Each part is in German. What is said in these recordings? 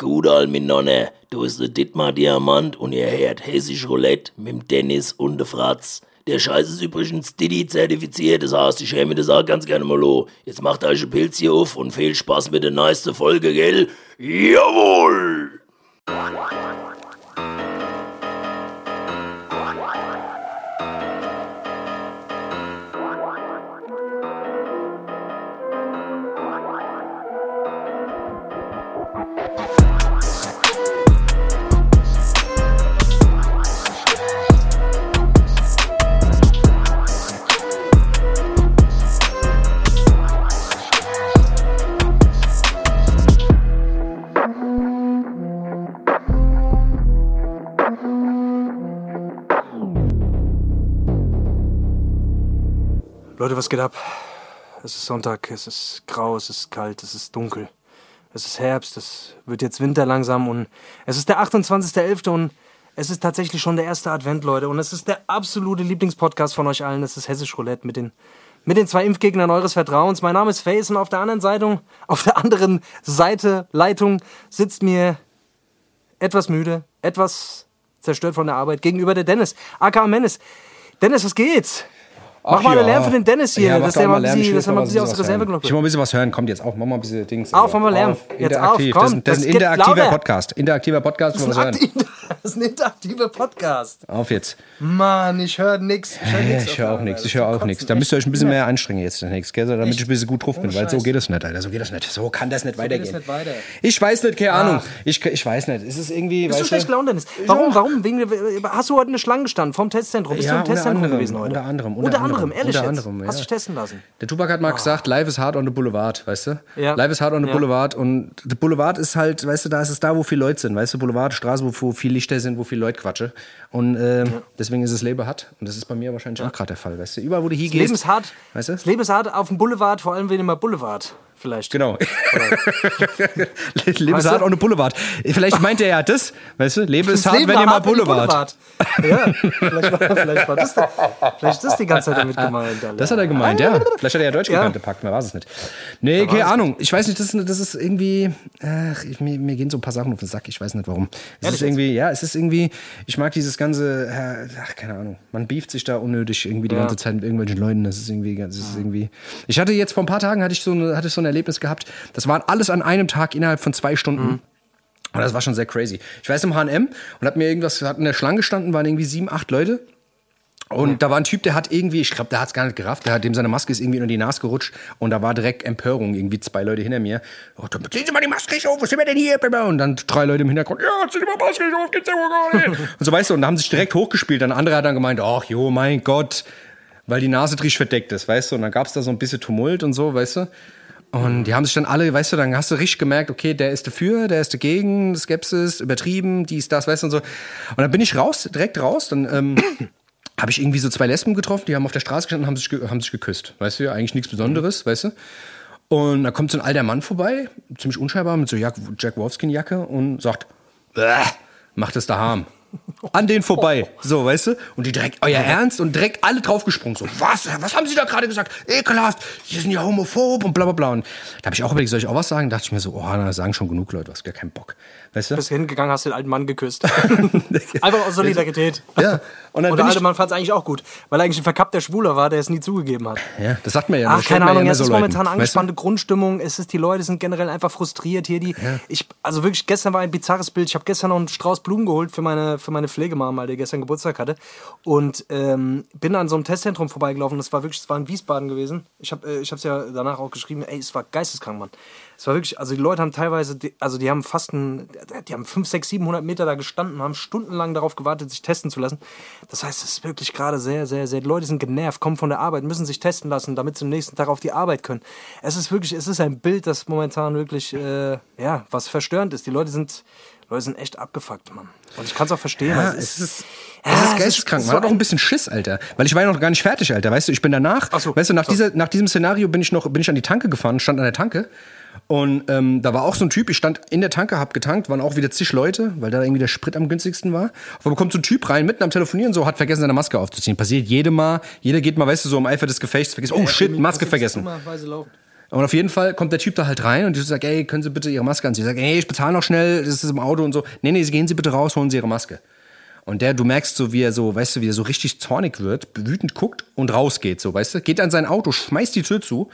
Gudal, min Nonne, du ist der Dittmar Diamant und ihr hört Hessisch Roulette mit dem Dennis und der Fratz. Der Scheiß ist übrigens Didi zertifiziert, das heißt, ich mir das auch ganz gerne mal an. Jetzt macht euch ein Pilz hier auf und viel Spaß mit der neuesten Folge, gell? Jawohl! Was geht ab? Es ist Sonntag, es ist grau, es ist kalt, es ist dunkel. Es ist Herbst, es wird jetzt Winter langsam und es ist der 28.11. und es ist tatsächlich schon der erste Advent, Leute. Und es ist der absolute Lieblingspodcast von euch allen. Es ist Hessisch Roulette mit den, mit den zwei Impfgegnern eures Vertrauens. Mein Name ist Face und auf der anderen Seite, auf der anderen Seite, Leitung, sitzt mir etwas müde, etwas zerstört von der Arbeit gegenüber der Dennis, aka Menes. Dennis, was geht's? Mach Ach mal einen ja. Lärm für den Dennis hier, Ja, mach dass der mal bisschen, dass er mal ein bisschen aus der. Reserve Ich will mal ein bisschen was hören. Kommt jetzt auf, mach mal ein bisschen Dings. Auf, mach mal Lärm. Jetzt auf, interaktiv. komm, das, ist- das das ist ein interaktiver lauter. Podcast. Interaktiver Podcast, Das ist, ein hören. das ist ein interaktiver Podcast. Auf jetzt. Mann, ich höre nix. Ich höre nix. ich höre auch nichts. Ich höre auch nichts. Da müsst ihr euch ein bisschen mehr anstrengen jetzt demnächst, gell? Damit ich ein bisschen gut drauf bin, weil so geht es nicht, Alter. So geht das nicht. So kann das nicht weitergehen. Ich weiß nicht, keine Ahnung. Ich, ich weiß nicht. Ist es irgendwie. Bist du schlecht gelaunt, Dennis? Warum? Warum? Hast du heute eine Schlange gestanden vom Testzentrum? Bist du im Testzentrum gewesen heute? unter anderem, Unter, unter anderem, anderem, ehrlich unter jetzt? anderem, Hast ja. dich testen lassen? Der Tupac hat mal gesagt, Life is hard on the Boulevard, weißt du? Ja. Life is hard on the Ja. Boulevard und der Boulevard ist halt, weißt du, da ist es da, wo viele Leute sind, weißt du? Boulevard, Straße, wo, wo viele Lichter sind, wo viele Leute quatschen. Und äh, deswegen ist es Leben hart. Und das ist bei mir wahrscheinlich auch gerade der Fall, weißt du? Überall, wo du hier Das Leben ist hart. Weißt du? Das Leben ist hart auf dem Boulevard, vor allem wenn immer Boulevard vielleicht. Genau. Leben ist hart ohne Boulevard. Vielleicht meint er ja das, weißt du? Leben ist hart, Leben wenn war ihr mal die Boulevard. Ja, vielleicht war, vielleicht war das, vielleicht ist das die ganze Zeit damit gemeint. Alter. Das hat er gemeint, ja. Vielleicht hat er ja Deutsch Ja. Pakt, man weiß es nicht. Nee, keine Ahnung. Ich weiß nicht, das ist, das ist irgendwie. Ach, ich, mir, mir gehen so ein paar Sachen auf den Sack, ich weiß nicht warum. Es Ehrlich ist irgendwie, ja, es ist irgendwie. Ich mag dieses ganze. äh, Ach, keine Ahnung. Man beeft sich da unnötig irgendwie die Ja. ganze Zeit mit irgendwelchen Leuten. Das ist irgendwie. Das ist irgendwie ich hatte jetzt vor ein paar Tagen hatte ich so, eine, hatte ich so ein Erlebnis gehabt. Das waren alles an einem Tag innerhalb von zwei Stunden. Mhm. Und das war schon sehr crazy. Ich war jetzt im H&M und hab mir irgendwas, hat in der Schlange gestanden, waren irgendwie sieben, acht Leute. Und da war ein Typ, der hat irgendwie, ich glaube, der hat es gar nicht gerafft, der hat dem seine Maske ist irgendwie unter die Nase gerutscht und da war direkt Empörung, irgendwie zwei Leute hinter mir. Oh, dann ziehen Sie mal die Maske nicht auf, was sind wir denn hier? Und dann drei Leute im Hintergrund, ja, zieh die mal Maske nicht auf, geht's ja wohl gar nicht. Und so weißt du, und da haben sie sich direkt hochgespielt. Ein anderer hat dann gemeint, ach jo, mein Gott, weil die Nase trisch verdeckt ist, weißt du. Und dann gab es da so ein bisschen Tumult und so, weißt du. Und die haben sich dann alle, weißt du, dann hast du richtig gemerkt, okay, der ist dafür, der ist dagegen, Skepsis, übertrieben, dies, das, weißt du, und so. Und dann bin ich raus, direkt raus, dann ähm, habe ich irgendwie so zwei Lesben getroffen, die haben auf der Straße gestanden und haben sich, haben sich geküsst, weißt du, eigentlich nichts Besonderes, weißt du. Und da kommt so ein alter Mann vorbei, ziemlich unscheinbar, mit so Jack, Jack Wolfskin-Jacke und sagt, "Bäh, macht es daheim. An den vorbei. So, weißt du? Und die direkt, euer Ernst? Und direkt alle draufgesprungen. So, was? Was haben sie da gerade gesagt? Ekelhaft. Sie sind ja homophob und bla bla bla. Und da habe ich auch überlegt, soll ich auch was sagen? Da dachte ich mir so, oh, na, sagen schon genug Leute, hast gar keinen Bock. Weißt du? bist hingegangen, hast den alten Mann geküsst. Einfach aus Solidarität. Ja. Und dann Und der ich, alte Mann fand es eigentlich auch gut, weil er eigentlich ein verkappter Schwuler war, der es nie zugegeben hat. ja, das sagt man ja. Ach, keine Ahnung, ja es ist so momentan Leuten, angespannte Grundstimmung. Es ist, die Leute sind generell einfach frustriert hier. Die, ich, also wirklich, gestern war ein bizarres Bild. Ich habe gestern noch einen Strauß Blumen geholt für meine, für meine Pflegemama, die gestern Geburtstag hatte. Und ähm, bin an so einem Testzentrum vorbeigelaufen. Das war wirklich, das war in Wiesbaden gewesen. Ich habe äh, ich es ja danach auch geschrieben, ey, es war geisteskrank, Mann. Es war wirklich, also die Leute haben teilweise, also die haben fast ein, die haben 5, 6, 700 Meter da gestanden, haben stundenlang darauf gewartet, sich testen zu lassen. Das heißt, es ist wirklich gerade sehr, sehr, sehr, die Leute sind genervt, kommen von der Arbeit, müssen sich testen lassen, damit sie am nächsten Tag auf die Arbeit können. Es ist wirklich, es ist ein Bild, das momentan wirklich, äh, ja, was verstörend ist. Die Leute sind, Leute sind echt abgefuckt, Mann. Und ich kann es auch verstehen. Ja, es ist, Ja, es es ist ist geisteskrank. so Man hat auch ein- bisschen Schiss, Alter. Weil ich war ja noch gar nicht fertig, Alter. Weißt du, ich bin danach, Ach so, weißt du, nach, so. dieser, nach diesem Szenario bin ich noch bin ich an die Tanke gefahren, stand an der Tanke. Und ähm, da war auch so ein Typ, ich stand in der Tanke, hab getankt, waren auch wieder zig Leute, weil da irgendwie der Sprit am günstigsten war. Einmal kommt so ein Typ rein, mitten am Telefonieren, so hat vergessen, seine Maske aufzuziehen. Passiert jedem Mal, jeder geht mal, weißt du, so im Eifer des Gefechts, vergisst, oh shit, Maske vergessen. Und auf jeden Fall kommt der Typ da halt rein und ich sage, ey, können Sie bitte Ihre Maske anziehen? Ich sage, ey, ich bezahle noch schnell, das ist im Auto und so. Nee, nee, gehen Sie bitte raus, holen Sie Ihre Maske. Und der, du merkst so, wie er so, weißt du, wie er so richtig zornig wird, wütend guckt und rausgeht, so, weißt du? Geht an sein Auto, schmeißt die Tür zu,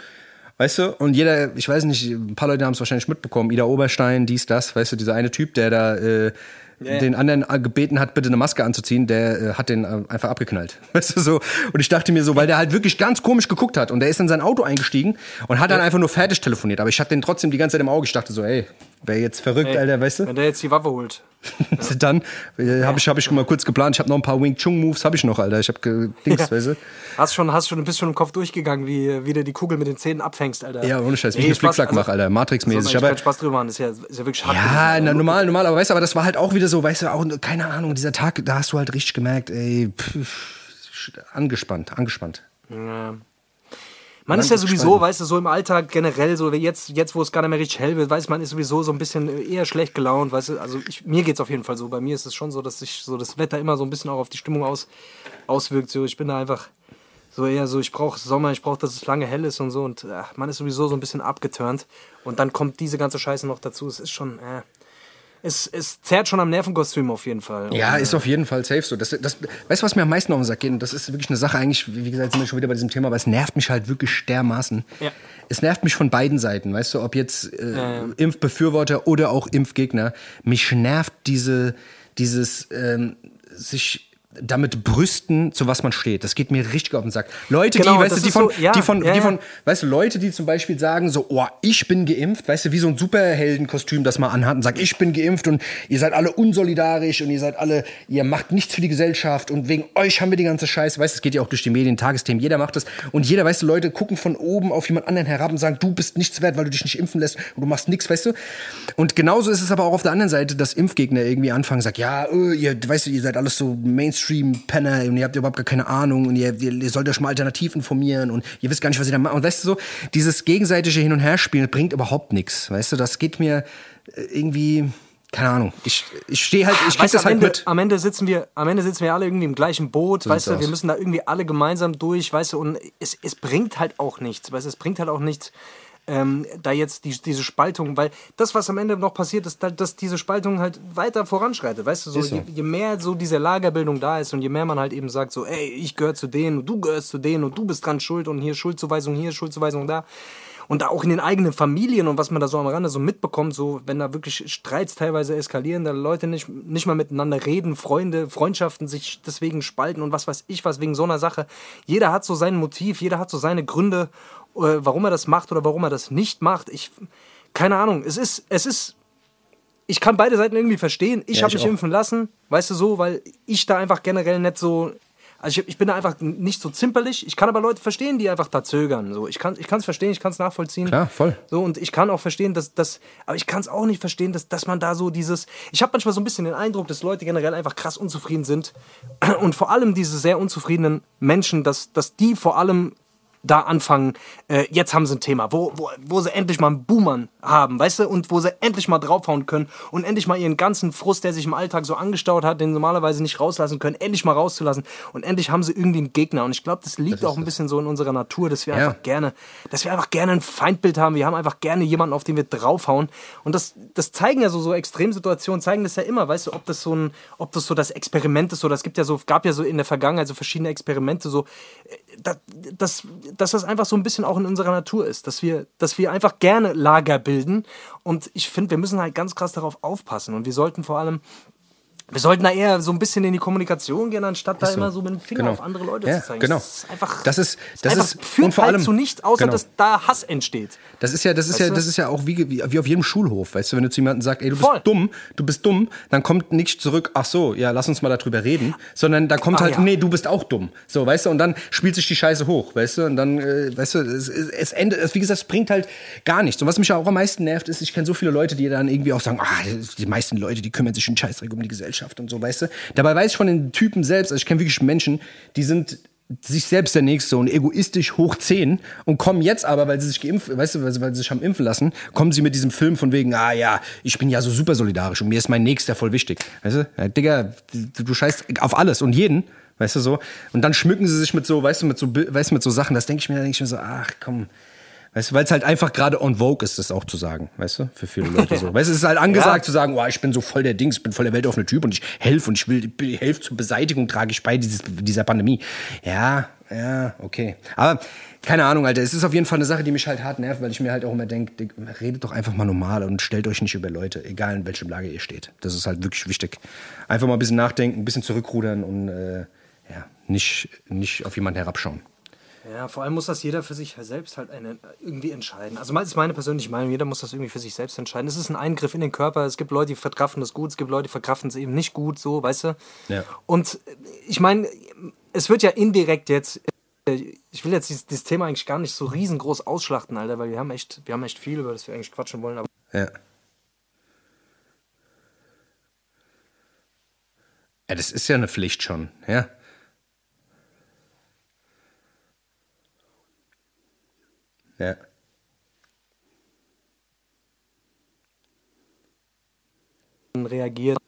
weißt du? Und jeder, ich weiß nicht, ein paar Leute haben es wahrscheinlich mitbekommen, Ida Oberstein, dies, das, weißt du, dieser eine Typ, der da äh, yeah. den anderen gebeten hat, bitte eine Maske anzuziehen, der äh, hat den äh, einfach abgeknallt. Weißt du, so. Und ich dachte mir so, weil der halt wirklich ganz komisch geguckt hat und der ist in sein Auto eingestiegen und hat dann einfach nur fertig telefoniert. Aber ich hatte den trotzdem die ganze Zeit im Auge. Ich dachte so, ey, wer jetzt verrückt, ey, Alter, weißt du? Wenn der jetzt die Waffe holt. dann äh, habe ich, hab ich mal kurz geplant. Ich habe noch ein paar Wing Chun Moves, habe ich noch, Alter. Ich habe Dings, ja. weißt du? Hast schon, hast schon, bist schon im Kopf durchgegangen, wie, wie du die Kugel mit den Zähnen abfängst, Alter. Ja, ohne Scheiß, wie ich einen Flickflack also, mache, Alter. Matrix-mäßig. Ich keinen Spaß drüber machen, ist ja, ist ja wirklich hart. Ja, na, normal, normal, aber weißt du, aber das war halt auch wieder so, weißt du, auch, keine Ahnung, dieser Tag, da hast du halt richtig gemerkt, ey, pff, angespannt, angespannt. Ja. Man ist ja sowieso, weißt du, so im Alltag generell, so jetzt, jetzt wo es gar nicht mehr richtig hell wird, weiß man ist sowieso so ein bisschen eher schlecht gelaunt, weißt du, also ich, mir es auf jeden Fall so. Bei mir ist es schon so, dass sich so das Wetter immer so ein bisschen auch auf die Stimmung aus, auswirkt. So, ich bin da einfach so eher so, ich brauche Sommer, ich brauche, dass es lange hell ist und so und ach, man ist sowieso so ein bisschen abgeturnt und dann kommt diese ganze Scheiße noch dazu. Es ist schon, äh, es, es zerrt schon am Nervenkostüm auf jeden Fall. Ja, und, ist auf jeden Fall safe so. Das, das, weißt du, was mir am meisten auf den Sack geht? Und das ist wirklich eine Sache, eigentlich, wie gesagt, sind wir schon wieder bei diesem Thema, aber es nervt mich halt wirklich dermaßen. Ja. Es nervt mich von beiden Seiten, weißt du, ob jetzt äh, ja, ja. Impfbefürworter oder auch Impfgegner. Mich nervt diese, dieses ähm, sich damit brüsten, zu was man steht. Das geht mir richtig auf den Sack. Leute, genau, die, weißt du, die von, so, ja, die von, ja, die von, weißt du, Leute, die zum Beispiel sagen so, oh, ich bin geimpft, weißt du, wie so ein Superheldenkostüm, das man anhat und sagt, ich bin geimpft und ihr seid alle unsolidarisch und ihr seid alle, ihr macht nichts für die Gesellschaft und wegen euch haben wir die ganze Scheiße, weißt du, es geht ja auch durch die Medien, Tagesthemen, jeder macht das und jeder, weißt du, Leute gucken von oben auf jemand anderen herab und sagen, du bist nichts wert, weil du dich nicht impfen lässt und du machst nichts, weißt du. Und genauso ist es aber auch auf der anderen Seite, dass Impfgegner irgendwie anfangen, sagen, ja, oh, ihr, weißt du, ihr seid alles so Mainstream-Penner und ihr habt überhaupt gar keine Ahnung und ihr, ihr, ihr sollt euch mal alternativ informieren und ihr wisst gar nicht, was ihr da macht. Und weißt du so, dieses gegenseitige Hin- und Herspielen bringt überhaupt nichts. Weißt du, das geht mir äh, irgendwie keine Ahnung. Ich, ich stehe halt, ich krieg das halt Ende, mit. Am Ende sitzen wir, am Ende sitzen wir alle irgendwie im gleichen Boot, so weißt du, aus. wir müssen da irgendwie alle gemeinsam durch, weißt du, und es, es bringt halt auch nichts, weißt du, es bringt halt auch nichts, ähm, da jetzt die, diese Spaltung, weil das, was am Ende noch passiert, ist, dass diese Spaltung halt weiter voranschreitet. Weißt du, so, so. Je, je, mehr so diese Lagerbildung da ist und je mehr man halt eben sagt, so, ey, ich gehöre zu denen und du gehörst zu denen und du bist dran schuld und hier Schuldzuweisung hier, Schuldzuweisung da. Und auch in den eigenen Familien und was man da so am Rande so mitbekommt, so wenn da wirklich Streits teilweise eskalieren, da Leute nicht, nicht mal miteinander reden, Freunde, Freundschaften sich deswegen spalten und was weiß ich was wegen so einer Sache. Jeder hat so sein Motiv, jeder hat so seine Gründe warum er das macht oder warum er das nicht macht. Ich, keine Ahnung. Es ist, es ist, ich kann beide Seiten irgendwie verstehen. Ich ja, habe mich auch. impfen lassen, weißt du so, weil ich da einfach generell nicht so, also ich, ich, bin da einfach nicht so zimperlich. Ich kann aber Leute verstehen, die einfach da zögern. So, ich kann es verstehen, ich kann es nachvollziehen. Klar, voll. So, und ich kann auch verstehen, dass das, aber ich kann es auch nicht verstehen, dass, dass man da so dieses. Ich habe manchmal so ein bisschen den Eindruck, dass Leute generell einfach krass unzufrieden sind. Und vor allem diese sehr unzufriedenen Menschen, dass, dass die vor allem da anfangen, äh, jetzt haben sie ein Thema, wo, wo, wo sie endlich mal einen Boomern haben, weißt du, und wo sie endlich mal draufhauen können und endlich mal ihren ganzen Frust, der sich im Alltag so angestaut hat, den normalerweise nicht rauslassen können, endlich mal rauszulassen. Und endlich haben sie irgendwie einen Gegner. Und ich glaube, das liegt das auch ein bisschen so in unserer Natur, dass wir ja. einfach gerne, dass wir einfach gerne ein Feindbild haben, wir haben einfach gerne jemanden, auf den wir draufhauen. Und das, das zeigen ja so, so Extremsituationen, zeigen das ja immer, weißt du, ob das so ein, ob das so das Experiment ist oder es gibt ja so, gab ja so in der Vergangenheit so verschiedene Experimente, so, äh, das, das dass das einfach so ein bisschen auch in unserer Natur ist, dass wir, dass wir einfach gerne Lager bilden. Und ich finde, wir müssen halt ganz krass darauf aufpassen. Und wir sollten vor allem wir sollten da eher so ein bisschen in die Kommunikation gehen, anstatt da so. immer so mit dem Finger genau. auf andere Leute ja, zu zeigen. Genau. Das ist einfach. Das ist, das einfach ist führt und vor halt allem zu nichts, außer genau. dass da Hass entsteht. Das ist ja, das ist ja, das ist ja auch wie, wie, wie, auf jedem Schulhof, weißt du, wenn du zu jemandem sagst, ey, du Voll. bist dumm, du bist dumm, dann kommt nicht zurück, ach so, ja, lass uns mal darüber reden, sondern da kommt ah, halt, ja. nee, du bist auch dumm. So, weißt du, und dann spielt sich die Scheiße hoch, weißt du, und dann, äh, weißt du, es, es endet, wie gesagt, es bringt halt gar nichts. Und was mich auch am meisten nervt, ist, ich kenne so viele Leute, die dann irgendwie auch sagen, ah, die meisten Leute, die kümmern sich einen Scheißdreck um die Gesellschaft und so, weißt du. Dabei weiß ich von den Typen selbst, also ich kenne wirklich Menschen, die sind sich selbst der Nächste und egoistisch hoch 10 und kommen jetzt aber, weil sie sich geimpft, weißt du, weil sie, weil sie sich haben impfen lassen, kommen sie mit diesem Film von wegen, ah ja, ich bin ja so super solidarisch und mir ist mein Nächster voll wichtig. Weißt du, ja, Digga, du, du scheißt auf alles und jeden, weißt du so. Und dann schmücken sie sich mit so, weißt du, mit so, weißt du, mit so Sachen, das denke ich mir, denke ich mir so, ach komm, Weißt du, weil es halt einfach gerade on vogue ist, das auch zu sagen, weißt du, für viele Leute so. Weißt du, es ist halt angesagt Ja. zu sagen, oh, ich bin so voll der Dings, ich bin voll der weltoffene Typ und ich helfe und ich will, helfe zur Beseitigung, trage ich bei dieses, dieser Pandemie. Ja, ja, okay. Aber keine Ahnung, Alter, es ist auf jeden Fall eine Sache, die mich halt hart nervt, weil ich mir halt auch immer denke, redet doch einfach mal normal und stellt euch nicht über Leute, egal in welchem Lage ihr steht. Das ist halt wirklich wichtig. Einfach mal ein bisschen nachdenken, ein bisschen zurückrudern und äh, ja, nicht, nicht auf jemanden herabschauen. Ja, vor allem muss das jeder für sich selbst halt eine, irgendwie entscheiden. Also das ist meine persönliche Meinung, jeder muss das irgendwie für sich selbst entscheiden. Es ist ein Eingriff in den Körper, es gibt Leute, die verkraften das gut, es gibt Leute, die verkraften es eben nicht gut, so, weißt du? Ja. Und ich meine, es wird ja indirekt jetzt, äh, ich will jetzt dieses, dieses Thema eigentlich gar nicht so riesengroß ausschlachten, Alter, weil wir haben echt, wir haben echt viel, über das wir eigentlich quatschen wollen, aber Ja. Ja, das ist ja eine Pflicht schon, ja. Ja. reagiert.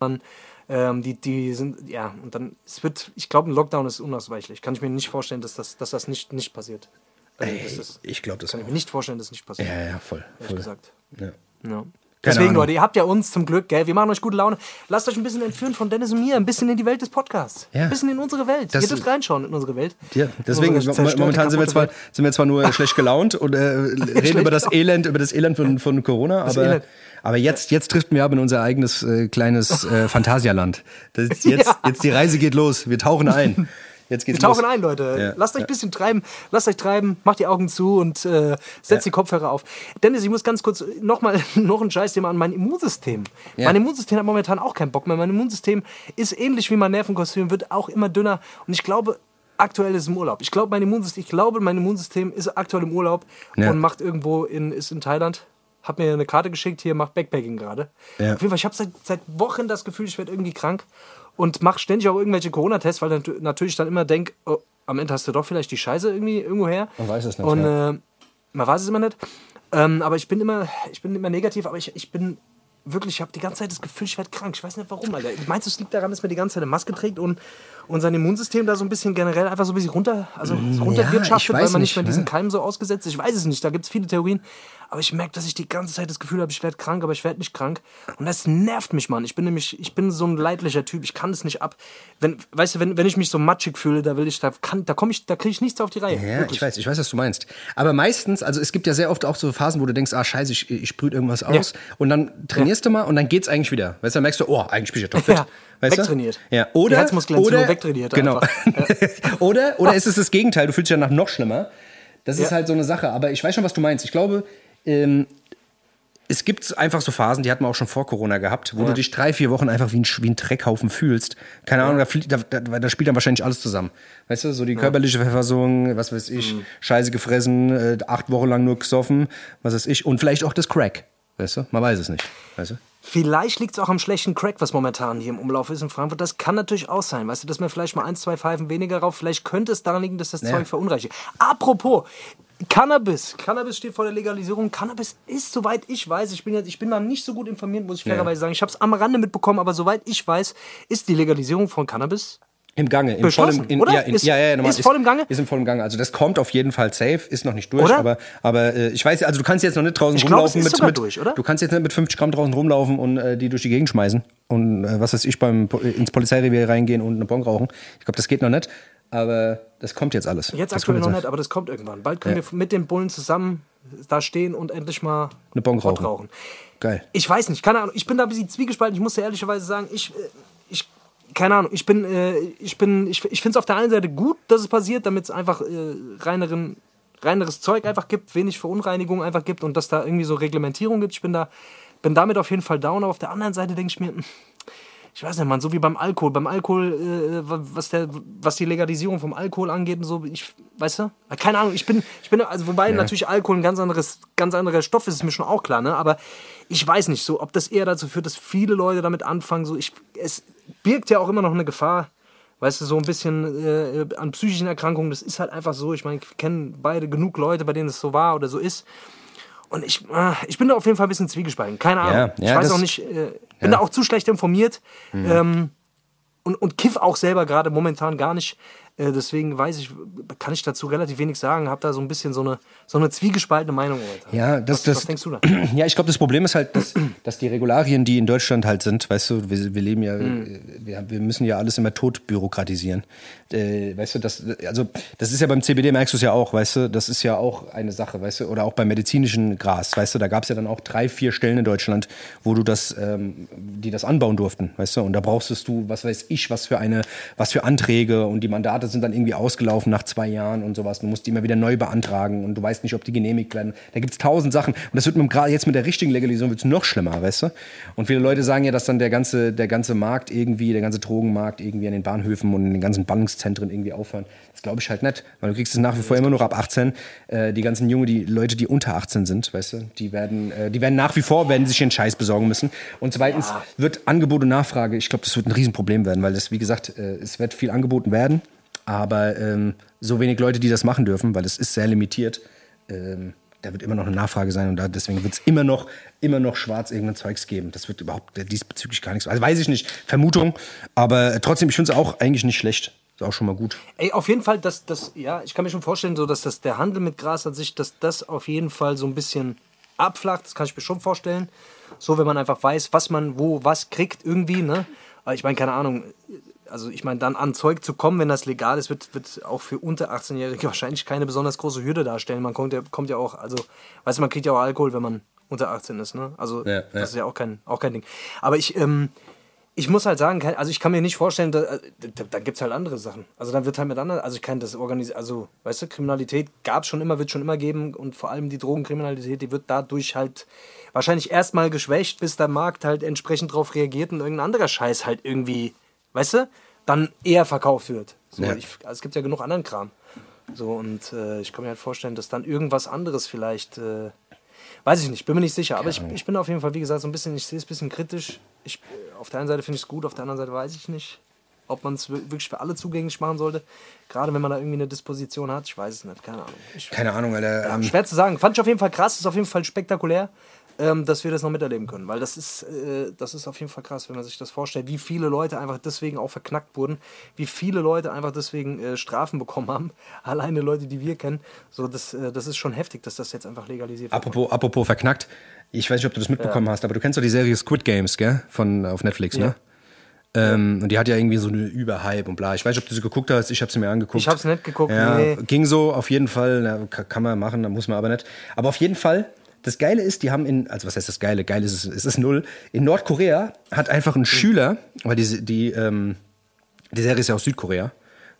Dann, ähm, die, die sind, ja, und dann, es wird, ich glaube, ein Lockdown ist unausweichlich. Kann ich mir nicht vorstellen, dass das, dass das nicht, nicht passiert. Also, das ist, Ich glaube, das kann ich auch. mir nicht vorstellen, dass es nicht passiert. Ja, ja, voll. voll. gesagt. Ja. Ja. Deswegen, Ahnung. Leute, ihr habt ja uns zum Glück, gell? Wir machen euch gute Laune. Lasst euch ein bisschen entführen von Dennis und mir, ein bisschen in die Welt des Podcasts. Ja. Ein bisschen in unsere Welt. Das- ihr dürft reinschauen in unsere Welt. Ja, deswegen, momentan sind wir, zwar, sind wir zwar nur schlecht gelaunt und äh, reden über das Elend, über das Elend von, von Corona, aber, Elend. aber jetzt, jetzt driften wir ab in unser eigenes äh, kleines äh, Phantasialand. Das jetzt, Ja. jetzt die Reise geht los. Wir tauchen ein. Jetzt geht's Wir tauchen los. ein, Leute. Ja. Lasst euch ein bisschen treiben. Lasst euch treiben. Macht die Augen zu und äh, setzt die Kopfhörer auf. Dennis, ich muss ganz kurz nochmal noch ein Scheißthema an mein Immunsystem. Ja. Mein Immunsystem hat momentan auch keinen Bock mehr. Mein Immunsystem ist ähnlich wie mein Nervenkostüm, wird auch immer dünner. Und ich glaube, aktuell ist es im Urlaub. Ich glaube, mein Immunsystem, ich glaube, mein Immunsystem ist aktuell im Urlaub Ja. und macht irgendwo in, ist in Thailand. Hat mir eine Karte geschickt, hier macht Backpacking gerade. Ja. Auf jeden Fall, ich habe seit, seit Wochen das Gefühl, ich werde irgendwie krank und mache ständig auch irgendwelche Corona-Tests, weil dann natürlich dann immer denk, oh, am Ende hast du doch vielleicht die Scheiße irgendwie irgendwo her. Man weiß es nicht, Und ja. äh, man weiß es immer nicht. Ähm, aber ich bin immer, ich bin immer negativ, aber ich, ich bin wirklich, ich habe die ganze Zeit das Gefühl, ich werde krank. Ich weiß nicht warum, Alter. Meinst du, es liegt daran, dass man die ganze Zeit eine Maske trägt und, und sein Immunsystem da so ein bisschen generell einfach so ein bisschen runter, also so runterwirtschaftet, ich weil man nicht mehr diesen ne? Keim so ausgesetzt ist? Ich weiß es nicht, da gibt es viele Theorien. Aber ich merke, dass ich die ganze Zeit das Gefühl habe, ich werde krank, aber ich werde nicht krank. Und das nervt mich, Mann. Ich bin nämlich, ich bin so ein leidlicher Typ. Ich kann es nicht ab. Wenn, weißt du, wenn, wenn ich mich so matschig fühle, da will ich, da kann, da komme ich, da kriege ich nichts auf die Reihe. Ja, Wirklich. ich weiß, ich weiß, was du meinst. Aber meistens, also es gibt ja sehr oft auch so Phasen, wo du denkst, ah, scheiße, ich, ich sprühe irgendwas aus. Und dann trainierst du mal und dann geht's eigentlich wieder. Weißt du, dann merkst du, oh, eigentlich bin ich ja topfit. Ja, weißt wegtrainiert. Du? Ja, Die oder, Herzmuskelentzündung oder wegtrainiert Genau. oder, oder ist es das Gegenteil, du fühlst dich danach noch schlimmer. Das ist Ja. halt so eine Sache. Aber ich weiß schon, was du meinst. Ich glaube, ähm, es gibt einfach so Phasen, die hat man auch schon vor Corona gehabt, wo du dich drei, vier Wochen einfach wie ein, wie ein Dreckhaufen fühlst. Keine Ahnung, da, da, da, spielt dann wahrscheinlich alles zusammen. Weißt du, so die körperliche Verfassung, was weiß ich, Mhm. Scheiße gefressen, äh, acht Wochen lang nur gesoffen, was weiß ich. Und vielleicht auch das Crack. Weißt du, man weiß es nicht. Weißt du? Vielleicht liegt es auch am schlechten Crack, was momentan hier im Umlauf ist in Frankfurt. Das kann natürlich auch sein. Weißt du, dass man vielleicht mal ein, zwei Pfeifen weniger raucht. Vielleicht könnte es daran liegen, dass das Zeug verunreinigt. Apropos, Cannabis. Cannabis steht vor der Legalisierung. Cannabis ist, soweit ich weiß, ich bin, jetzt, ich bin da nicht so gut informiert, muss ich fairerweise sagen. Ich habe es am Rande mitbekommen, aber soweit ich weiß, ist die Legalisierung von Cannabis Im Gange, im vollen, in, oder? Ja, in, Ist- ja, ja, normal, ist voll im Gange? Ist im vollen Gange. Also das kommt auf jeden Fall safe, ist noch nicht durch, Oder? aber, aber äh, ich weiß, also du kannst jetzt noch nicht draußen Ich glaub, rumlaufen ist mit, mit durch, oder? du kannst jetzt nicht mit 50 Gramm draußen rumlaufen und äh, die durch die Gegend schmeißen und äh, was weiß ich beim ins Polizeirevier reingehen und eine Bon rauchen. Ich glaube, das geht noch nicht, aber das kommt jetzt alles. Jetzt das aktuell noch nicht, aber das kommt irgendwann. Bald können wir mit den Bullen zusammen da stehen und endlich mal Eine Bon Pott rauchen. rauchen. Geil. Ich weiß nicht, keine Ahnung. Ich bin da ein bisschen zwiegespalten. Ich muss dir ehrlicherweise sagen, ich, äh, ich keine Ahnung, ich bin, äh, ich bin, ich, ich finde es auf der einen Seite gut, dass es passiert, damit es einfach äh, reineren, reineres Zeug einfach gibt, wenig Verunreinigung einfach gibt und dass da irgendwie so Reglementierung gibt. Ich bin da, bin damit auf jeden Fall down. Aber auf der anderen Seite denke ich mir, hm, ich weiß nicht, man, so wie beim Alkohol. Beim Alkohol, äh, was, der, was die Legalisierung vom Alkohol angeht und so, ich, weißt du? Keine Ahnung, ich bin, ich bin, also wobei natürlich Alkohol ein ganz anderes, ganz anderer Stoff ist, ist mir schon auch klar, ne? Aber ich weiß nicht, so, ob das eher dazu führt, dass viele Leute damit anfangen, so, ich, es birgt ja auch immer noch eine Gefahr. Weißt du, so ein bisschen äh, an psychischen Erkrankungen, das ist halt einfach so. Ich meine, wir kennen beide genug Leute, bei denen es so war oder so ist. Und ich, äh, ich bin da auf jeden Fall ein bisschen zwiegespalten. Keine Ahnung. Ja, ich ja, weiß das- auch nicht, äh, bin da auch zu schlecht informiert. Ähm, und, und kiff auch selber gerade momentan gar nicht. Äh, deswegen weiß ich, kann ich dazu relativ wenig sagen. Habe da so ein bisschen so eine, so eine zwiegespaltene Meinung. Alter. Ja, das, was, das, was denkst du da? Ja, ich glaube, das Problem ist halt, dass, dass die Regularien, die in Deutschland halt sind, weißt du, wir, wir leben ja, Mhm. wir, wir müssen ja alles immer tot bürokratisieren. Äh, weißt du, das, also, das ist ja beim CBD, merkst du es ja auch, weißt du, das ist ja auch eine Sache, weißt du, oder auch beim medizinischen Gras, weißt du, da gab es ja dann auch drei, vier Stellen in Deutschland, wo du das, ähm, die das anbauen durften, weißt du, und da brauchst du, was weiß ich, was für eine, was für Anträge und die Mandate sind dann irgendwie ausgelaufen nach zwei Jahren und sowas. Du musst die immer wieder neu beantragen und du weißt nicht, ob die genehmigt werden. Da gibt es tausend Sachen und das wird mit, gerade jetzt mit der richtigen Legalisierung wird's noch schlimmer, weißt du. Und viele Leute sagen ja, dass dann der ganze, der ganze Markt irgendwie, der ganze Drogenmarkt irgendwie an den Bahnhöfen und in den ganzen Ballungszentren irgendwie aufhören. Das glaube ich halt nicht, weil du kriegst es nach wie vor immer noch ab 18. Äh, die ganzen Junge, die Leute, die unter 18 sind, weißt du, die werden, äh, die werden nach wie vor, werden sich ihren Scheiß besorgen müssen. Und zweitens wird Angebot und Nachfrage, ich glaube, das wird ein Riesenproblem werden, weil das, wie gesagt, äh, es wird viel angeboten werden, aber ähm, so wenig Leute, die das machen dürfen, weil es ist sehr limitiert. Ähm, da wird immer noch eine Nachfrage sein und da, deswegen wird es immer noch, immer noch schwarz irgendein Zeugs geben. Das wird überhaupt diesbezüglich gar nichts. Also weiß ich nicht, Vermutung, aber trotzdem, ich finde es auch eigentlich nicht schlecht. Ist auch schon mal gut. Ey, auf jeden Fall, dass das, ja, ich kann mir schon vorstellen, so dass das der Handel mit Gras an sich, dass das auf jeden Fall so ein bisschen abflacht. Das kann ich mir schon vorstellen. So, wenn man einfach weiß, was man wo was kriegt irgendwie, ne? Ich meine, keine Ahnung. Also ich meine, dann an Zeug zu kommen, wenn das legal ist, wird, wird auch für unter 18-Jährige wahrscheinlich keine besonders große Hürde darstellen. Man kommt ja, kommt ja auch, also, weißt du, man kriegt ja auch Alkohol, wenn man unter 18 ist, ne? Also Ja, ja. das ist ja auch kein, auch kein Ding. Aber ich, ähm, ich muss halt sagen, also ich kann mir nicht vorstellen, da, da, da gibt es halt andere Sachen. Also dann wird halt mit anderen, also ich kann das organisieren, also weißt du, Kriminalität gab es schon immer, wird schon immer geben und vor allem die Drogenkriminalität, die wird dadurch halt wahrscheinlich erstmal geschwächt, bis der Markt halt entsprechend darauf reagiert und irgendein anderer Scheiß halt irgendwie, weißt du, dann eher verkauft wird. So, Ja. ich, also es gibt ja genug anderen Kram. So und äh, ich kann mir halt vorstellen, dass dann irgendwas anderes vielleicht. Äh, Weiß ich nicht, bin mir nicht sicher. Aber ich, ich bin auf jeden Fall, wie gesagt, so ein bisschen, ich sehe es ein bisschen kritisch. Ich, auf der einen Seite finde ich es gut, auf der anderen Seite weiß ich nicht, ob man es wirklich für alle zugänglich machen sollte. Gerade wenn man da irgendwie eine Disposition hat. Ich weiß es nicht, keine Ahnung. Ich, Keine Ahnung, Alter. ja, Ähm, schwer zu sagen. Fand ich auf jeden Fall krass, ist auf jeden Fall spektakulär, ähm, dass wir das noch miterleben können. Weil das ist, äh, das ist auf jeden Fall krass, wenn man sich das vorstellt, wie viele Leute einfach deswegen auch verknackt wurden, wie viele Leute einfach deswegen äh, Strafen bekommen haben. Alleine Leute, die wir kennen. So, das, äh, das ist schon heftig, dass das jetzt einfach legalisiert wird. Apropos, apropos verknackt. Ich weiß nicht, ob du das mitbekommen hast, aber du kennst doch die Serie Squid Games, gell? Von, auf Netflix, ne? Ähm, und die hat ja irgendwie so eine Überhype und bla. Ich weiß nicht, ob du sie geguckt hast. Ich habe sie mir angeguckt. Ich hab's nicht geguckt, Ja, nee. ging so, auf jeden Fall. Na, ka- kann man machen, muss man aber nicht. Aber auf jeden Fall, das Geile ist, die haben in, also was heißt das Geile? Geil ist es, es ist null. In Nordkorea hat einfach ein Schüler, weil die, die, ähm, die Serie ist ja aus Südkorea,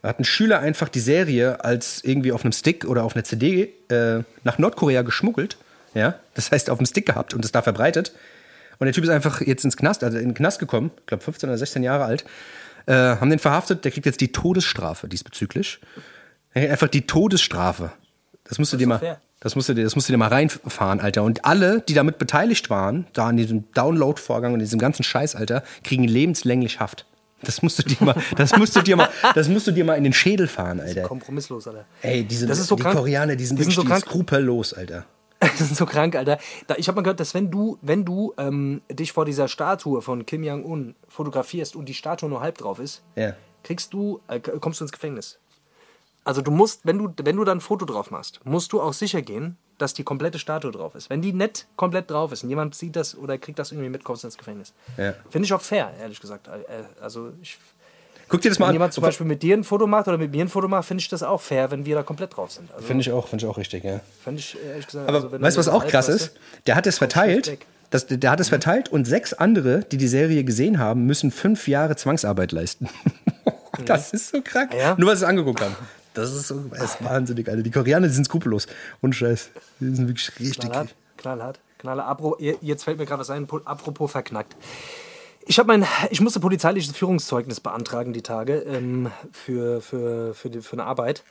hat ein Schüler einfach die Serie als irgendwie auf einem Stick oder auf einer CD äh, nach Nordkorea geschmuggelt. Ja, das heißt auf dem Stick gehabt und es da verbreitet. Und der Typ ist einfach jetzt ins Knast, also in den Knast gekommen, ich glaube 15 oder 16 Jahre alt, äh, haben den verhaftet, der kriegt jetzt die Todesstrafe diesbezüglich. Kriegt einfach die Todesstrafe. Das musst du dir mal, fair. Das musst du dir, das musst du dir mal reinfahren, Alter. Und alle, die damit beteiligt waren, da an diesem Download-Vorgang und diesem ganzen Scheiß, Alter, kriegen lebenslänglich Haft. Das musst du dir mal, das musst du dir mal, das musst du dir mal in den Schädel fahren, Alter. Kompromisslos, Alter. Ey, die, sind, Das ist so die krank. Koreaner, die sind, Die sind so die skrupellos, Alter. Das ist so krank, Alter. Da, ich habe mal gehört, dass wenn du, wenn du ähm, dich vor dieser Statue von Kim Jong-un fotografierst und die Statue nur halb drauf ist, Ja. kriegst du, äh, kommst du ins Gefängnis. Also du musst, wenn du, wenn du dann ein Foto drauf machst, musst du auch sicher gehen, dass die komplette Statue drauf ist. Wenn die nicht komplett drauf ist und jemand sieht das oder kriegt das irgendwie mit, kommst du ins Gefängnis. Ja. Finde ich auch fair, ehrlich gesagt. Äh, Also ich, Guck dir das mal wenn an. jemand zum Beispiel mit dir ein Foto macht oder mit mir ein Foto macht, finde ich das auch fair, wenn wir da komplett drauf sind. Also Finde ich auch, finde ich auch richtig, ja. finde ich ehrlich gesagt. Aber also, wenn weißt du, was auch krass ist? Der hat es verteilt. Das, der hat es verteilt und sechs andere, die die Serie gesehen haben, müssen fünf Jahre Zwangsarbeit leisten. das ist so krank. Ah ja? Nur weil sie es angeguckt haben. Das ist so ist wahnsinnig, Alter. Die Koreaner die sind skrupellos. Und Scheiß. Die sind wirklich richtig. Knallhart, knallhart, knallhart. Jetzt fällt mir gerade was ein, po- apropos verknackt. Ich, mein, ich musste polizeiliches Führungszeugnis beantragen die Tage ähm, für, für, für, die, für eine Arbeit.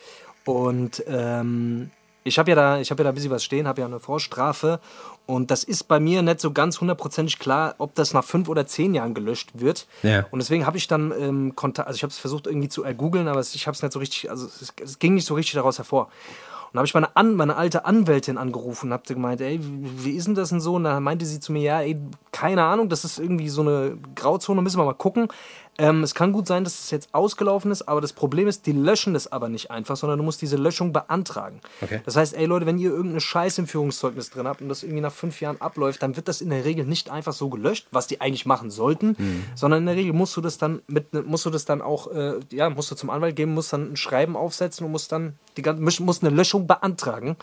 Und ähm, ich habe ja, da- ich hab ja da ein bisschen was stehen, habe ja eine Vorstrafe. Und das ist bei mir nicht so ganz hundertprozentig klar, ob das nach fünf oder zehn Jahren gelöscht wird. Ja. Und deswegen habe ich dann ähm, Kontakt, also ich habe es versucht irgendwie zu ergoogeln, aber es- ich habe es nicht so richtig, also es, es ging nicht so richtig daraus hervor. Und da habe ich meine, An meine alte Anwältin angerufen und habe gemeint, ey, wie, wie ist denn das denn so? Und da meinte sie zu mir, ja, ey, keine Ahnung, das ist irgendwie so eine Grauzone, müssen wir mal gucken. Ähm, es kann gut sein, dass es jetzt ausgelaufen ist, aber das Problem ist, die löschen das aber nicht einfach, sondern du musst diese Löschung beantragen. Okay. Das heißt, ey Leute, wenn ihr irgendeine Scheiße im Führungszeugnis drin habt und das irgendwie nach fünf Jahren abläuft, dann wird das in der Regel nicht einfach so gelöscht, was die eigentlich machen sollten, Mhm. sondern in der Regel musst du das dann mit, ne- musst du das dann auch, äh, ja, musst du zum Anwalt geben, musst dann ein Schreiben aufsetzen und musst dann die ganze, musst eine Löschung beantragen.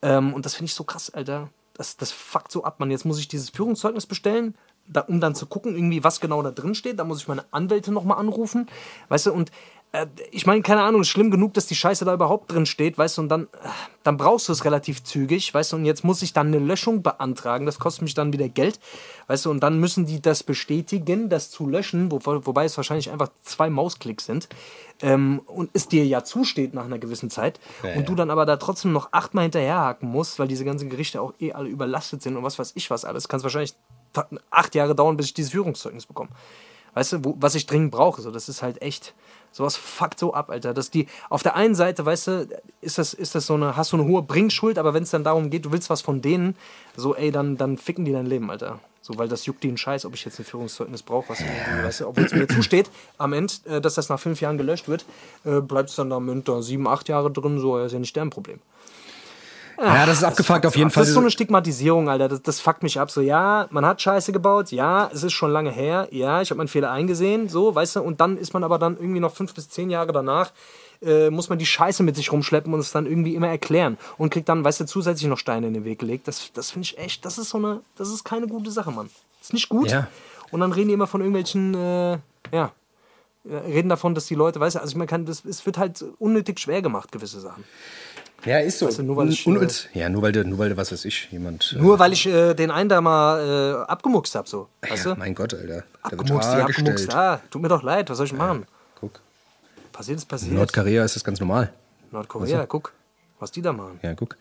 Ähm, und das finde ich so krass, Alter. Das, das fuckt so ab, man. Jetzt muss ich dieses Führungszeugnis bestellen, da, um dann zu gucken, irgendwie, was genau da drin steht. Da muss ich meine Anwälte nochmal anrufen. Weißt du, und äh, ich meine, keine Ahnung, ist schlimm genug, dass die Scheiße da überhaupt drin steht, weißt du, und dann, äh, dann brauchst du es relativ zügig, weißt du, und jetzt muss ich dann eine Löschung beantragen, das kostet mich dann wieder Geld, weißt du, und dann müssen die das bestätigen, das zu löschen, wo, wobei es wahrscheinlich einfach zwei Mausklicks sind, ähm, und es dir ja zusteht nach einer gewissen Zeit, und du dann aber da trotzdem noch achtmal hinterherhaken musst, weil diese ganzen Gerichte auch eh alle überlastet sind und was weiß ich was alles, kann es wahrscheinlich acht Jahre dauern, bis ich dieses Führungszeugnis bekomme. Weißt du, wo, was ich dringend brauche. So, das ist halt echt. Sowas fuckt so ab, Alter. Dass die, auf der einen Seite, weißt du, ist das, ist das so eine, hast du eine hohe Bringschuld, aber wenn es dann darum geht, du willst was von denen, so, ey, dann, dann ficken die dein Leben, Alter. So, weil das juckt die Scheiß, ob ich jetzt ein Führungszeugnis brauche, was weißt du, obwohl es mir zusteht, am Ende, äh, dass das nach fünf Jahren gelöscht wird, äh, bleibt es dann da mit da sieben, acht Jahre drin, so, ist ja nicht deren Problem. Ja, das ist abgefuckt auf jeden Fall. Das ist so eine Stigmatisierung, Alter. Das, das fuckt mich ab. So, ja, man hat Scheiße gebaut, ja, es ist schon lange her, ja, ich habe meinen Fehler eingesehen, so, weißt du, und dann ist man aber dann irgendwie noch fünf bis zehn Jahre danach, äh, muss man die Scheiße mit sich rumschleppen und es dann irgendwie immer erklären und kriegt dann, weißt du, zusätzlich noch Steine in den Weg gelegt. Das, das finde ich echt, das ist so eine, das ist keine gute Sache, Mann. Das ist nicht gut. Ja. Und dann reden die immer von irgendwelchen, äh, ja, äh, reden davon, dass die Leute, weißt du, also man kann, das, es wird halt unnötig schwer gemacht, gewisse Sachen. Ja, ist so. Du, nur weil ich, äh, ja, nur weil du, nur weil du, was weiß ich, jemand. äh, Nur weil ich äh, den einen da mal äh, abgemuckst habe, so. Weißt ja, du? mein Gott, Alter. Abgemuckst, ja, abgemuckst. Ah, tut mir doch leid, was soll ich machen? Guck. Passiert ist passiert. In Nordkorea ist das ganz normal. Nordkorea, guck, was die da machen. Ja, guck.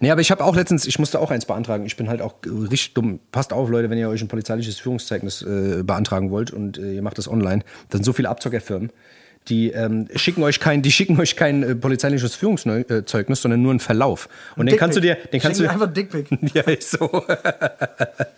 Nee, aber ich habe auch letztens, ich musste auch eins beantragen. Ich bin halt auch äh, richtig dumm. Passt auf, Leute, wenn ihr euch ein polizeiliches Führungszeugnis äh, beantragen wollt und äh, ihr macht das online. Da sind so viele Abzockerfirmen. Die ähm, schicken euch kein, die schicken euch kein äh, polizeiliches Führungszeugnis, sondern nur einen Verlauf. Und den kannst du dir, den kannst du einfach Dickpick. ja, ist so.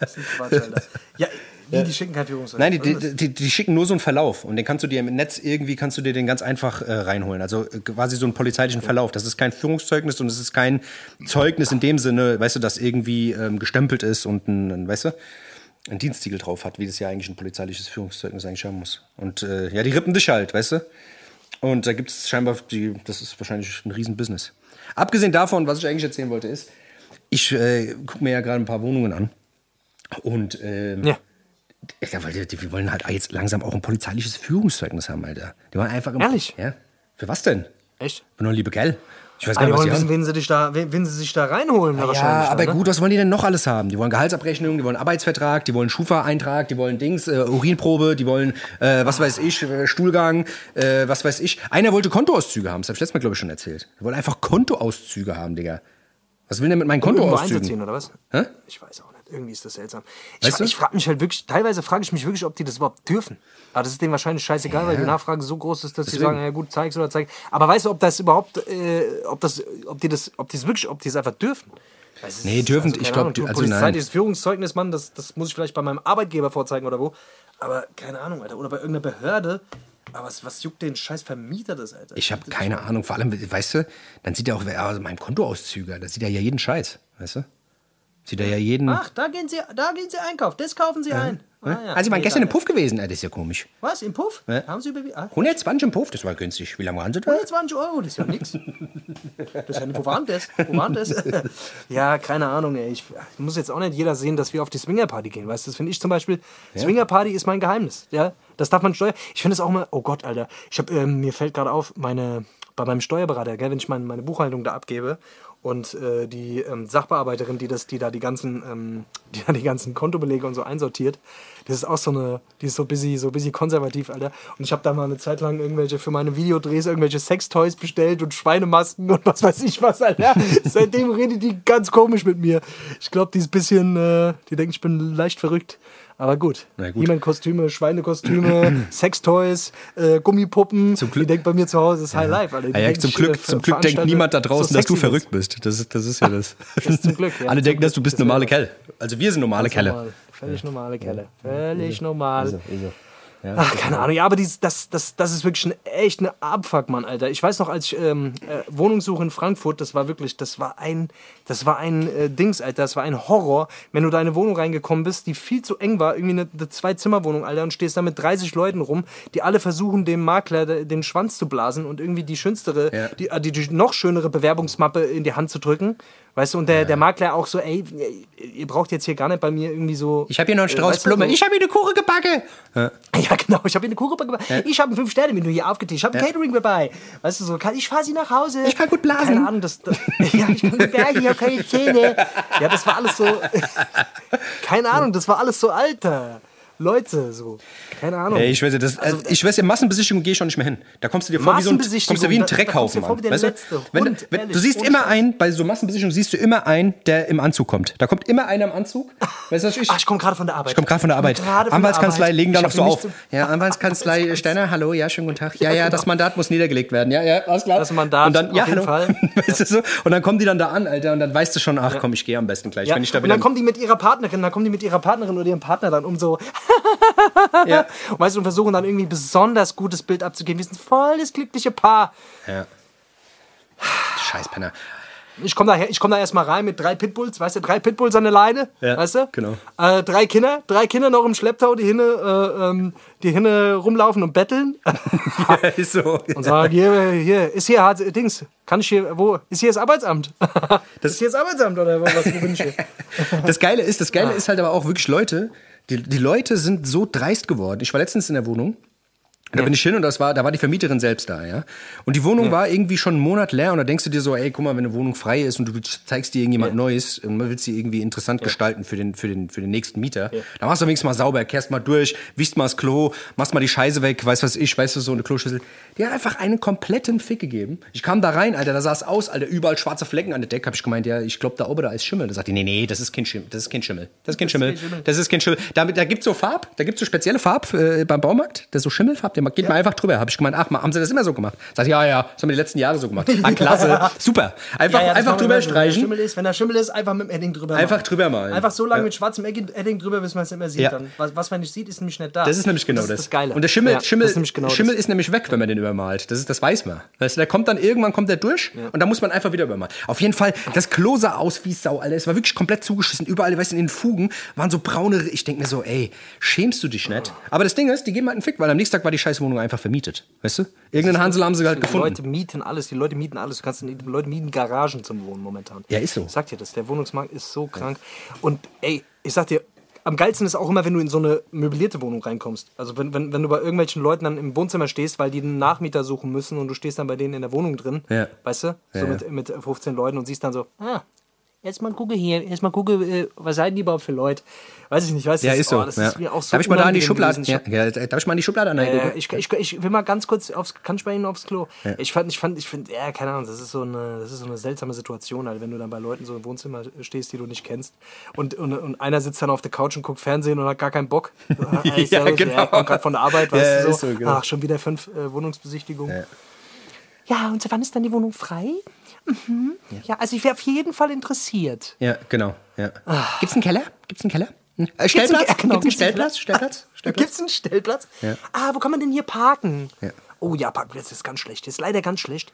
Das ist Quatsch, Alter. Ja, wie, die schicken kein Führungszeugnis. Nein, die, die, die, die schicken nur so einen Verlauf und den kannst du dir im Netz irgendwie kannst du dir den ganz einfach äh, reinholen. Also äh, quasi so einen polizeilichen Verlauf. Das ist kein Führungszeugnis und es ist kein Zeugnis in dem Sinne, weißt du, das irgendwie ähm, gestempelt ist und ein, ein, weißt du, ein Dienstsiegel drauf hat, wie das ja eigentlich ein polizeiliches Führungszeugnis eigentlich haben muss. Und äh, ja, die rippen dich halt, weißt du. Und da gibt es scheinbar, die, das ist wahrscheinlich ein Riesenbusiness. Abgesehen davon, was ich eigentlich erzählen wollte, ist, ich äh, gucke mir ja gerade ein paar Wohnungen an. Und ähm, Ja. ja, weil die, die, wir wollen halt jetzt langsam auch ein polizeiliches Führungszeugnis haben, Alter. Die wollen einfach. Im, Ehrlich? Ja. Für was denn? Echt? Für nur liebe Gell? Ich weiß Ah, gar die nicht, was wollen die wissen, wen sie, dich da, wen, wen sie sich da reinholen. Ja, wahrscheinlich aber dann, ne? gut, was wollen die denn noch alles haben? Die wollen Gehaltsabrechnung, die wollen Arbeitsvertrag, die wollen Schufa-Eintrag, die wollen Dings, äh, Urinprobe, die wollen, äh, was weiß ich, äh, Stuhlgang, äh, was weiß ich. Einer wollte Kontoauszüge haben, das habe ich letztes Mal, glaube ich, schon erzählt. Die wollen einfach Kontoauszüge haben, Digga. Was will der mit meinen Irgendwo Kontoauszügen? einzuziehen, oder was? Hä? Ich weiß auch nicht. Irgendwie ist das seltsam. Ich, Weißt fra- du? ich frage mich halt wirklich, teilweise frage ich mich wirklich, ob die das überhaupt dürfen. Aber das ist denen wahrscheinlich scheißegal, weil die Nachfrage so groß ist, dass sie sagen, ja gut, zeig's oder zeig. Aber weißt du, ob das überhaupt, äh, ob das, ob die das, ob die es wirklich, ob die es einfach dürfen? Ist- Nee, dürfen- ich keine glaub, Ahnung, die- du- also nein. polizeiliches Führungszeugnis, Mann, das, das muss ich vielleicht bei meinem Arbeitgeber vorzeigen oder wo. Aber keine Ahnung, Alter. Oder bei irgendeiner Behörde. Aber was, was juckt den scheiß Vermieter das, Alter? Ich habe keine Ahnung. Vor allem, weißt du, dann sieht er auch, also meinem Kontoauszüge, da sieht er ja jeden Scheiß, weißt du? Sieht er ja jeden. Ach, da gehen Sie, da gehen Sie einkaufen. Das kaufen Sie ein. Ah, ja. also, Sie waren Nee, gestern im. Puff gewesen, äh, das ist ja komisch. Was, im Puff? Ja. Haben Sie überwiesen? Ah, 120 im Puff, das war günstig. Wie lange waren Sie da? 120 Euro, das ist ja nix. Das ist ja nicht, wo waren das? Wo waren das? ja, keine Ahnung, ey. Ich, ich muss jetzt auch nicht jeder sehen, dass wir auf die Swingerparty gehen. Weißt du, das finde ich zum Beispiel. Swingerparty ist mein Geheimnis. Ja, das darf man steuern. Ich finde es auch mal, oh Gott, Alter. Ich hab, ähm, mir fällt gerade auf, meine, bei meinem Steuerberater, gell, wenn ich mein, meine Buchhaltung da abgebe und äh, die ähm, Sachbearbeiterin, die das, die da die ganzen, ähm, die da die ganzen Kontobelege und so einsortiert, das ist auch so eine, die ist so busy, so busy konservativ, Alter. Und ich habe da mal eine Zeit lang irgendwelche für meine Videodrehs irgendwelche Sextoys bestellt und Schweinemasken und was weiß ich was, Alter. Seitdem redet die ganz komisch mit mir. Ich glaube, die ist ein bisschen, äh, die denkt, ich bin leicht verrückt. Aber gut. Na gut. He-Man-Kostüme, Schweinekostüme, Sextoys, äh, Gummipuppen. Zum Glück- Die denkt bei mir zu Hause, ist High Life, Alter. Die Ja, ja, zum Glück, äh, zum Glück denkt niemand da so draußen, dass du verrückt bist. Das ist, das ist ja das. ist zum Glück, ja. Alle denken, dass du bist Das normale Kerl. Also wir sind normale Kerle. normal. Völlig normale Kelle. Völlig normal. Ja, Ach, keine Ahnung. Ja, aber dies, das, das, das ist wirklich ein, echt eine Abfuck, Mann, Alter. Ich weiß noch, als ich ähm, äh, Wohnungssuche in Frankfurt, das war wirklich, das war ein, das war ein äh, Dings, Alter. Das war ein Horror, wenn du da in eine Wohnung reingekommen bist, die viel zu eng war, irgendwie eine, eine Zwei-Zimmer-Wohnung, Alter, und stehst da mit 30 Leuten rum, die alle versuchen, dem Makler de- den Schwanz zu blasen und irgendwie die schönstere, Ja. die, äh, die, die noch schönere Bewerbungsmappe in die Hand zu drücken. Weißt du, und der, der Makler auch so, ey, ihr braucht jetzt hier gar nicht bei mir irgendwie so. Ich habe hier noch einen äh, Strauß weißt du, so- Ich habe hier eine Kuchen gebacken. Ja. ja, genau. Ich habe eine Kuchen gemacht. Ich habe ein Fünf-Sterne-Menü hier aufgetischt. Ich habe Catering dabei. Weißt du, so, kann, ich fahre sie nach Hause. Ich kann gut blasen. Keine Ahnung, das, das, ja, ich kann gut bergen, ich habe keine Zähne. Ja, das war alles so. keine Ahnung, das war alles so alter. Leute, so. Keine Ahnung. Ey, ich weiß ja, das, also, ich weiß ja, Massenbesichtigung gehe ich schon nicht mehr hin. Da kommst du dir vor wie so ein, Massenbesichtigung, kommst du wie ein Dreckhaufen, Mann. Weißt du? Wenn, Hund, wenn, ehrlich, du siehst immer einen, bei so Massenbesichtigungen siehst du immer einen, der im Anzug kommt. Da kommt immer einer im Anzug. Weißt du, was ich? Ach, ich komme gerade von der Arbeit. Ich komme gerade von der Arbeit. von Anwaltskanzlei Arbeit. legen da noch so auf. Ja, Anwaltskanzlei Steiner, hallo, ja, schönen guten Tag. Ja, ja, das Mandat muss niedergelegt werden. Ja, ja, alles klar. Das Mandat, und dann, ja, auf jeden hallo. Fall. Weißt du so? Und dann kommen die dann da an, Alter, und dann weißt du schon, ach komm, ich gehe am besten gleich. Wenn ich da und dann kommen die mit ihrer Partnerin, dann kommen die mit ihrer Partnerin oder ihrem Partner dann um so, ja. und weißt du, und versuchen dann irgendwie ein besonders gutes Bild abzugeben. Wir sind voll das glückliche Paar. ja. Scheiß Penner. Ich komme da, ich komm da erstmal rein mit drei Pitbulls, weißt du, drei Pitbulls an der Leine, Ja, weißt du? genau. Äh, drei Kinder, drei Kinder noch im Schlepptau, die hinne, äh, ähm, die hinne rumlaufen und betteln Ja, ist so. und sagen, hier, hier, ist hier hart, Dings, kann ich hier, wo, ist hier das Arbeitsamt? Das ist hier das Arbeitsamt oder was, bin ich hier? Das Geile ist, das. Geile ist halt aber auch wirklich Leute, die, die Leute sind so dreist geworden. Ich war letztens in der Wohnung. Da bin ich hin und das war, da war die Vermieterin selbst da, ja. Und die Wohnung war irgendwie schon einen Monat leer und da denkst du dir so, ey, guck mal, wenn eine Wohnung frei ist und du zeigst dir irgendjemand Neues und man will sie irgendwie interessant gestalten für den, für den, für den nächsten Mieter, dann machst du wenigstens mal sauber, kehrst mal durch, wischst mal das Klo, machst mal die Scheiße weg, weißt was ich, weißt du, so eine Kloschüssel. Die hat einfach einen kompletten Fick gegeben. Ich kam da rein, Alter, da sah es aus, Alter, überall schwarze Flecken an der Decke. Hab ich gemeint, ja, ich glaube, da oben da ist Schimmel. Da sagt die, nee, nee, das ist kein Schimmel, das ist kein Schimmel. Das ist kein Schimmel. Das ist kein Schimmel. Da, da gibt's so Farb, da gibt's so spezielle Farb äh, beim Baumarkt, das ist so Schimmelfarb, der geht mal einfach drüber. Hab ich gemeint, ach, haben sie das immer so gemacht? Sagt die, ja, ja, das haben wir die letzten Jahre so gemacht. Ah, klasse, super. Einfach, Ja, ja, einfach drüber immer so. Wenn der streichen. Ist, wenn der Schimmel ist, einfach mit dem Edding drüber Einfach malen. drüber malen. Einfach so lange Ja. mit schwarzem Edding drüber, bis man es nicht mehr sieht. Ja. Dann. Was, was man nicht sieht, ist nämlich nicht da. Das ist nämlich genau das. das. Ist das Geile. Und der Schimmel, Ja, Schimmel, ist nämlich genau Schimmel ist nämlich weg, wenn man den übermalt. Das, ist, das weiß man. Weißt du, der kommt dann irgendwann kommt der durch und dann muss man einfach wieder übermalen. Auf jeden Fall, das Klo sah aus wie Sau, Alter. Es war wirklich komplett zugeschissen. Überall, weißt du, in den Fugen waren so braune. Ich denke mir so, ey, schämst du dich nicht? Aber das Ding ist, die geben halt einen Fick, weil am nächsten Tag war die scheiß Wohnung einfach vermietet. Weißt du? Irgendeinen Hansel haben sie halt Die gefunden. Leute mieten alles, die Leute mieten alles. Du kannst, die Leute mieten Garagen zum Wohnen momentan. Ja, ist so. Ich sag dir das, der Wohnungsmarkt ist so krank. Und ey, ich sag dir, am geilsten ist auch immer, wenn du in so eine möblierte Wohnung reinkommst. Also wenn, wenn, wenn du bei irgendwelchen Leuten dann im Wohnzimmer stehst, weil die einen Nachmieter suchen müssen und du stehst dann bei denen in der Wohnung drin, Ja. weißt du, so ja. Mit, mit 15 Leuten und siehst dann so, ah, jetzt mal gucke hier, jetzt mal gucke, äh, was seid ihr überhaupt für Leute? Weiß ich nicht, weißt du? Ja, ist so. oh, das ja. ist mir auch so darf ich mal da in die Schublade? Ja, ja, darf ich mal in die Schublade äh, angucken? ich, ich, ich will mal ganz kurz aufs, kann ich bei Ihnen aufs Klo? Ich fand, ich fand, ich finde, ja, keine Ahnung, das ist so eine, das ist so eine seltsame Situation, halt, wenn du dann bei Leuten so im Wohnzimmer stehst, die du nicht kennst und, und, und einer sitzt dann auf der Couch und guckt Fernsehen und hat gar keinen Bock. Ja, servus, genau. Ja, kommt gerade von der Arbeit, Ja, weißt du ist so. so, genau. Ach, schon wieder fünf äh, Wohnungsbesichtigungen. Ja. Ja. und wann ist dann die Wohnung frei? Mhm. Ja. also ich wäre auf jeden Fall interessiert. Ja, genau. Ja. Gibt's einen Keller? Gibt's einen Keller? Hm? Äh, Stellplatz? Gibt's einen- genau, Gibt's einen gibt's einen Stellplatz? Stellplatz? Stellplatz? Gibt es einen Stellplatz? Ja. Ah, wo kann man denn hier parken? Ja. Oh ja, Parkplatz ist ganz schlecht. Ist leider ganz schlecht.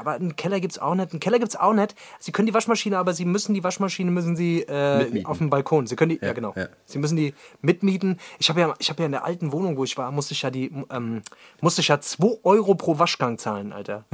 Aber einen Keller gibt es auch nicht. Einen Keller gibt es auch nicht. Sie können die Waschmaschine, aber Sie müssen die Waschmaschine müssen Sie äh, auf dem Balkon. Sie können die, ja, genau. ja. Sie müssen die mitmieten. Ich habe ja, ich habe ja in der alten Wohnung, wo ich war, musste ich ja die, ähm, musste ich ja 2 Euro pro Waschgang zahlen, Alter.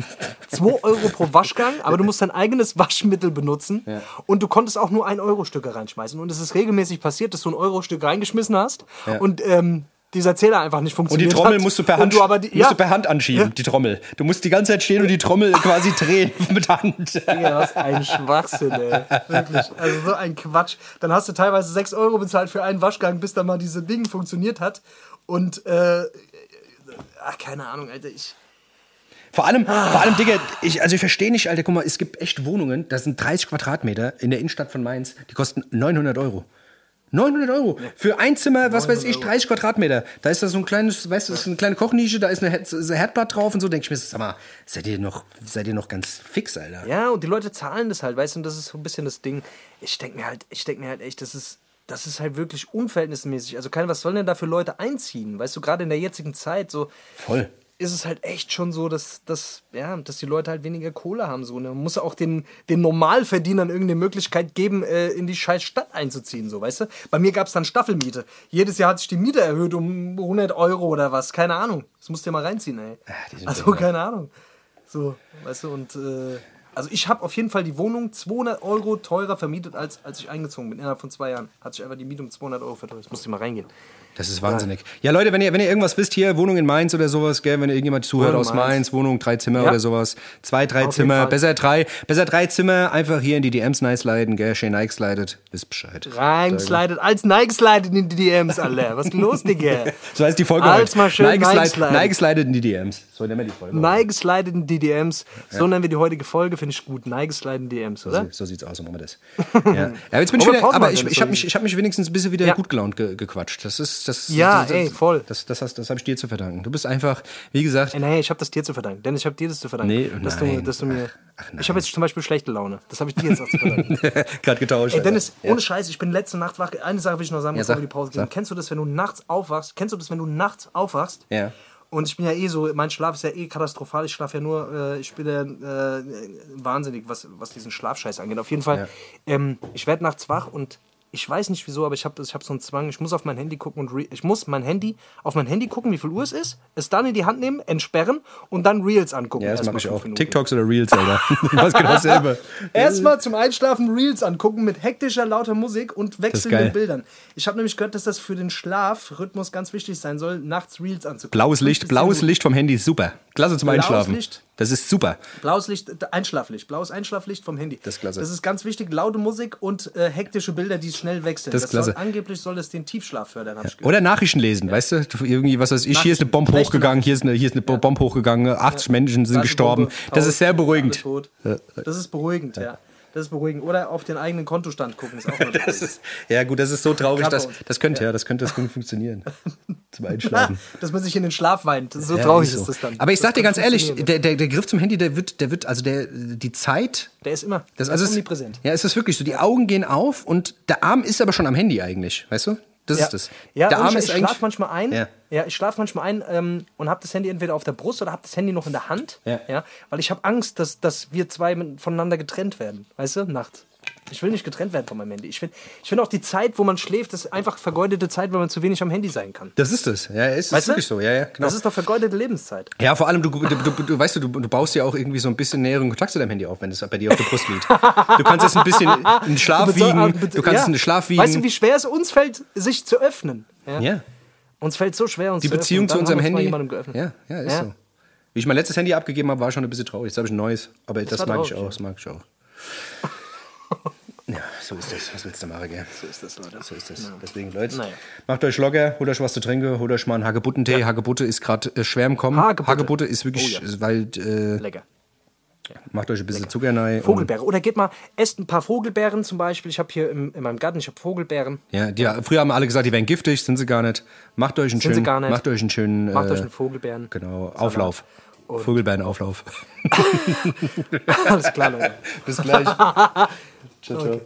2 Euro pro Waschgang, aber du musst dein eigenes Waschmittel benutzen und du konntest auch nur ein Euro Stücke reinschmeißen. Und es ist regelmäßig passiert, dass du ein Euro Stück reingeschmissen hast und ähm, dieser Zähler einfach nicht Und die funktioniert Trommel hat. musst du per Und Hand, du aber die, musst ja, du per Hand anschieben, die Trommel. Du musst die ganze Zeit stehen und die Trommel quasi drehen mit Hand. Ja, was ein Schwachsinn, ey. Wirklich. Also so ein Quatsch. Dann hast du teilweise 6 Euro bezahlt für einen Waschgang, bis dann mal diese Ding funktioniert hat. Und, äh, ach, keine Ahnung, Alter, ich. Vor allem, vor allem, Digga, ich, also ich verstehe nicht, Alter, guck mal, es gibt echt Wohnungen, das sind 30 Quadratmeter in der Innenstadt von Mainz, die kosten 900 Euro. 900 Euro. Für ein Zimmer, was weiß ich, 30 Quadratmeter. Da ist da so ein kleines, weißt du, das ist eine kleine Kochnische, da ist eine Herd, Herdblatt drauf und so. Denke ich mir, sag mal, seid ihr noch, seid ihr noch ganz fix, Alter? Ja, und die Leute zahlen das halt, weißt du, und das ist so ein bisschen das Ding. Ich denke mir halt, ich denke mir halt echt, das ist. das ist halt wirklich unverhältnismäßig. Also, kein, was sollen denn da für Leute einziehen? Weißt du, gerade in der jetzigen Zeit, so Voll. Ist es halt echt schon so, dass, dass, ja, dass die Leute halt weniger Kohle haben. So. Ne? Man muss auch den, den Normalverdienern irgendeine Möglichkeit geben, äh, in die scheiß Stadt einzuziehen, so, weißt du? Bei mir gab es dann Staffelmiete. Jedes Jahr hat sich die Miete erhöht um 100 Euro oder was, keine Ahnung. Das musst du dir mal reinziehen, ey. sind also, behindert. keine Ahnung. So, weißt du, und äh, also ich habe auf jeden Fall die Wohnung 200 Euro teurer vermietet, als, als ich eingezogen bin. Innerhalb von zwei Jahren hat sich einfach die Miete um 200 Euro verteuert. Das musst du mal reingehen. Das ist wahnsinnig. Ja, Leute, wenn ihr, wenn ihr irgendwas wisst, hier Wohnung in Mainz oder sowas, gell, wenn ihr irgendjemand zuhört Wohnung aus in Mainz. Mainz. Wohnung, drei Zimmer Ja. oder sowas, zwei, drei Auf Zimmer, besser drei, besser drei Zimmer, einfach hier in die DMs nice leiten, gell, schön Nike slidet, wisst Bescheid. Reingeslidet, als Nike slidet in die DMs, Alter. Was ist los, Digga? So heißt die Folge Als heute. mal schön Nike, Nike slide, sliden. Nike slidet in die DMs. So nennen wir die Folge. Nike slidet in die DMs. So nennen wir die heutige Folge, finde ich gut. Nike slidet in die DMs, oder? So, so sieht's aus, so machen wir das. ja. ja, jetzt bin ich wieder, aber ich, ich habe mich, ich hab mich wenigstens ein bisschen wieder Ja. gut gelaunt ge gequatscht. Das ist, das, Ja, das, das, ey, voll. Das, das, das, das habe ich dir zu verdanken. Du bist einfach, wie gesagt, nee, ich habe das dir zu verdanken. Denn ich habe dir das zu verdanken. Nee, dass, nein. Du, dass du mir. Ach, ich habe jetzt zum Beispiel schlechte Laune. Das habe ich dir jetzt auch zu verdanken. gerade getauscht. Ey, Dennis, Alter. ohne Scheiß, ich bin letzte Nacht wach. Eine Sache will ich noch sagen, Ja, bevor sag, wir die Pause gehen. Kennst du das, wenn du nachts aufwachst? Kennst du das, wenn du nachts aufwachst? Ja. Und ich bin ja eh so, mein Schlaf ist ja eh katastrophal. Ich schlafe ja nur, äh, ich bin ja äh, wahnsinnig, was, was diesen Schlafscheiß angeht. Auf jeden Fall, ähm, ich werde nachts wach und ich weiß nicht wieso, aber ich habe ich hab so einen Zwang. Ich muss auf mein Handy gucken und ich muss mein Handy auf mein Handy gucken, wie viel Uhr es ist, es dann in die Hand nehmen, entsperren und dann Reels angucken. Ja, das mache ich auch. Minuten. TikToks oder Reels, Alter. ist genau dasselbe. Erstmal zum Einschlafen Reels angucken mit hektischer, lauter Musik und wechselnden Bildern. Ich habe nämlich gehört, dass das für den Schlafrhythmus ganz wichtig sein soll, nachts Reels anzugucken. Blaues Licht, 15 blaues. Licht vom Handy ist super. Klasse zum Blaues Einschlafen. Licht. Das ist super. Blaues Licht, Einschlaflicht, blaues Einschlaflicht vom Handy. Das ist klasse. Das ist ganz wichtig. Laute Musik und äh, hektische Bilder, die schnell wechseln. Das ist klasse. Soll, angeblich soll das den Tiefschlaf fördern, gehört. Oder Nachrichten lesen, weißt du? Irgendwie, was weiß ich, hier ist eine Bombe hochgegangen, hier ist eine, hier ist eine Bombe hochgegangen, 80 Menschen sind die gestorben. Bombe, Das ist sehr beruhigend. Das ist beruhigend, ja. Das ist beruhigend. Oder auf den eigenen Kontostand gucken, ist auch Das ist, ja, gut, das ist so traurig, dass, das könnte ja, das könnte, das könnte funktionieren. Zum Einschlafen. Dass man sich in den Schlaf weint. So Ja, traurig ist ist, so. das dann. Aber ich Das sag dir ganz ehrlich, der, der, der Griff zum Handy, der wird, der wird, also der, die Zeit, Der ist immer. das, der also ist omnipräsent. ja, es ist wirklich so, die Augen gehen auf und der Arm ist aber schon am Handy eigentlich, weißt du? Das Ja, ist das. ja der Arm ich, ist ich schlafe manchmal ein. Ja. Ja, ich schlafe manchmal ein ähm, und habe das Handy entweder auf der Brust oder habe das Handy noch in der Hand. Ja. weil ich habe Angst, dass, dass wir zwei voneinander getrennt werden. Weißt du, nachts. Ich will nicht getrennt werden von meinem Handy. Ich finde ich find auch die Zeit, wo man schläft, das ist einfach vergeudete Zeit, weil man zu wenig am Handy sein kann. Das ist es. Ja, ist Weißt du? wirklich so. Ja, ja, genau. Das ist doch vergeudete Lebenszeit. Ja, vor allem, du, du, du, du weißt du, du, du baust ja auch irgendwie so ein bisschen näheren Kontakt zu deinem Handy auf, wenn es bei dir auf der Brust liegt. Du kannst es ein bisschen in Schlaf wiegen, du kannst es in den Schlaf wiegen. Weißt du, wie schwer es uns fällt, sich zu öffnen? Ja. ja. Uns fällt so schwer, uns Die zu Beziehung zu unserem Handy. Ja, ja, ist Ja. so. Wie ich mein letztes Handy abgegeben habe, war schon ein bisschen traurig. Jetzt habe ich ein neues. Aber das, war mag ich traurig, auch. ja. Das mag ich auch. Ja, so ist das. Was willst du machen, gell? So ist das, Leute. So ist das. Deswegen, Leute, Naja. macht euch locker, holt euch was zu trinken, holt euch mal einen Hagebuttentee. Hagebutte ist gerade äh, schwer im Kommen. Hagebutte. ist wirklich, Oh ja. weil, äh, Lecker. macht euch ein bisschen Zucker rein. und- Vogelbeere. Oder geht mal, esst ein paar Vogelbeeren zum Beispiel. Ich habe hier im, in meinem Garten, ich habe Vogelbeeren. Ja, die, früher haben alle gesagt, die wären giftig, sind sie gar nicht. Macht euch einen Sind schönen, macht euch einen schönen, Macht äh, euch einen Vogelbeeren. genau, Auflauf. Vogelbeerenauflauf. Alles klar, Leute. Bis gleich. ciao, ciao.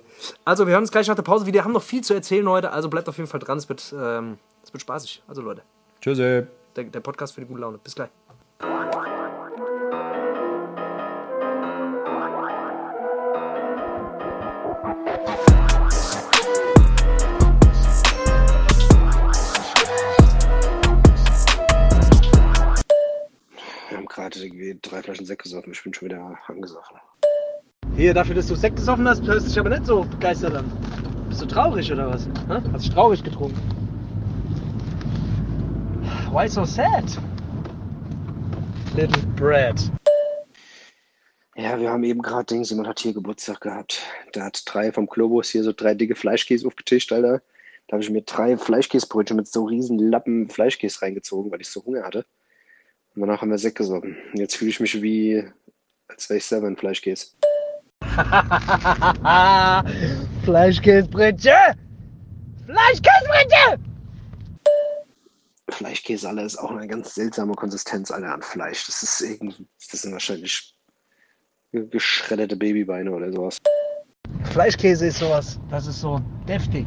Also, wir hören uns gleich nach der Pause wieder. Wir haben noch viel zu erzählen heute, also bleibt auf jeden Fall dran. Es wird, ähm, es wird spaßig. Also, Leute, Tschüssi. der, der Podcast für die gute Laune. Bis gleich. Wir haben gerade irgendwie drei Flaschen Sekt gesoffen. Ich bin schon wieder angesoffen. Hier, dafür, dass du Sekt gesoffen hast, hörst du dich aber nicht so begeistert an. Bist du traurig oder was? Hä? Hast dich traurig getrunken? Why so sad? Little bread. Ja, wir haben eben gerade Dings, jemand hat hier Geburtstag gehabt. Der hat drei vom Globus hier so drei dicke Fleischkäse aufgetischt, Alter. Da habe ich mir drei Fleischkäsebrötchen mit so riesen Lappen Fleischkäse reingezogen, weil ich so Hunger hatte. Und danach haben wir Sekt gesoffen. Jetzt fühle ich mich wie, als wäre ich selber ein Fleischkäse. Fleischkäsebrötchen! Fleischkäsebrötchen! Fleischkäse, Alter, ist auch eine ganz seltsame Konsistenz, Alter, an Fleisch. Das ist irgendwie, das sind wahrscheinlich ge- geschredderte Babybeine oder sowas. Fleischkäse ist sowas, das ist so deftig.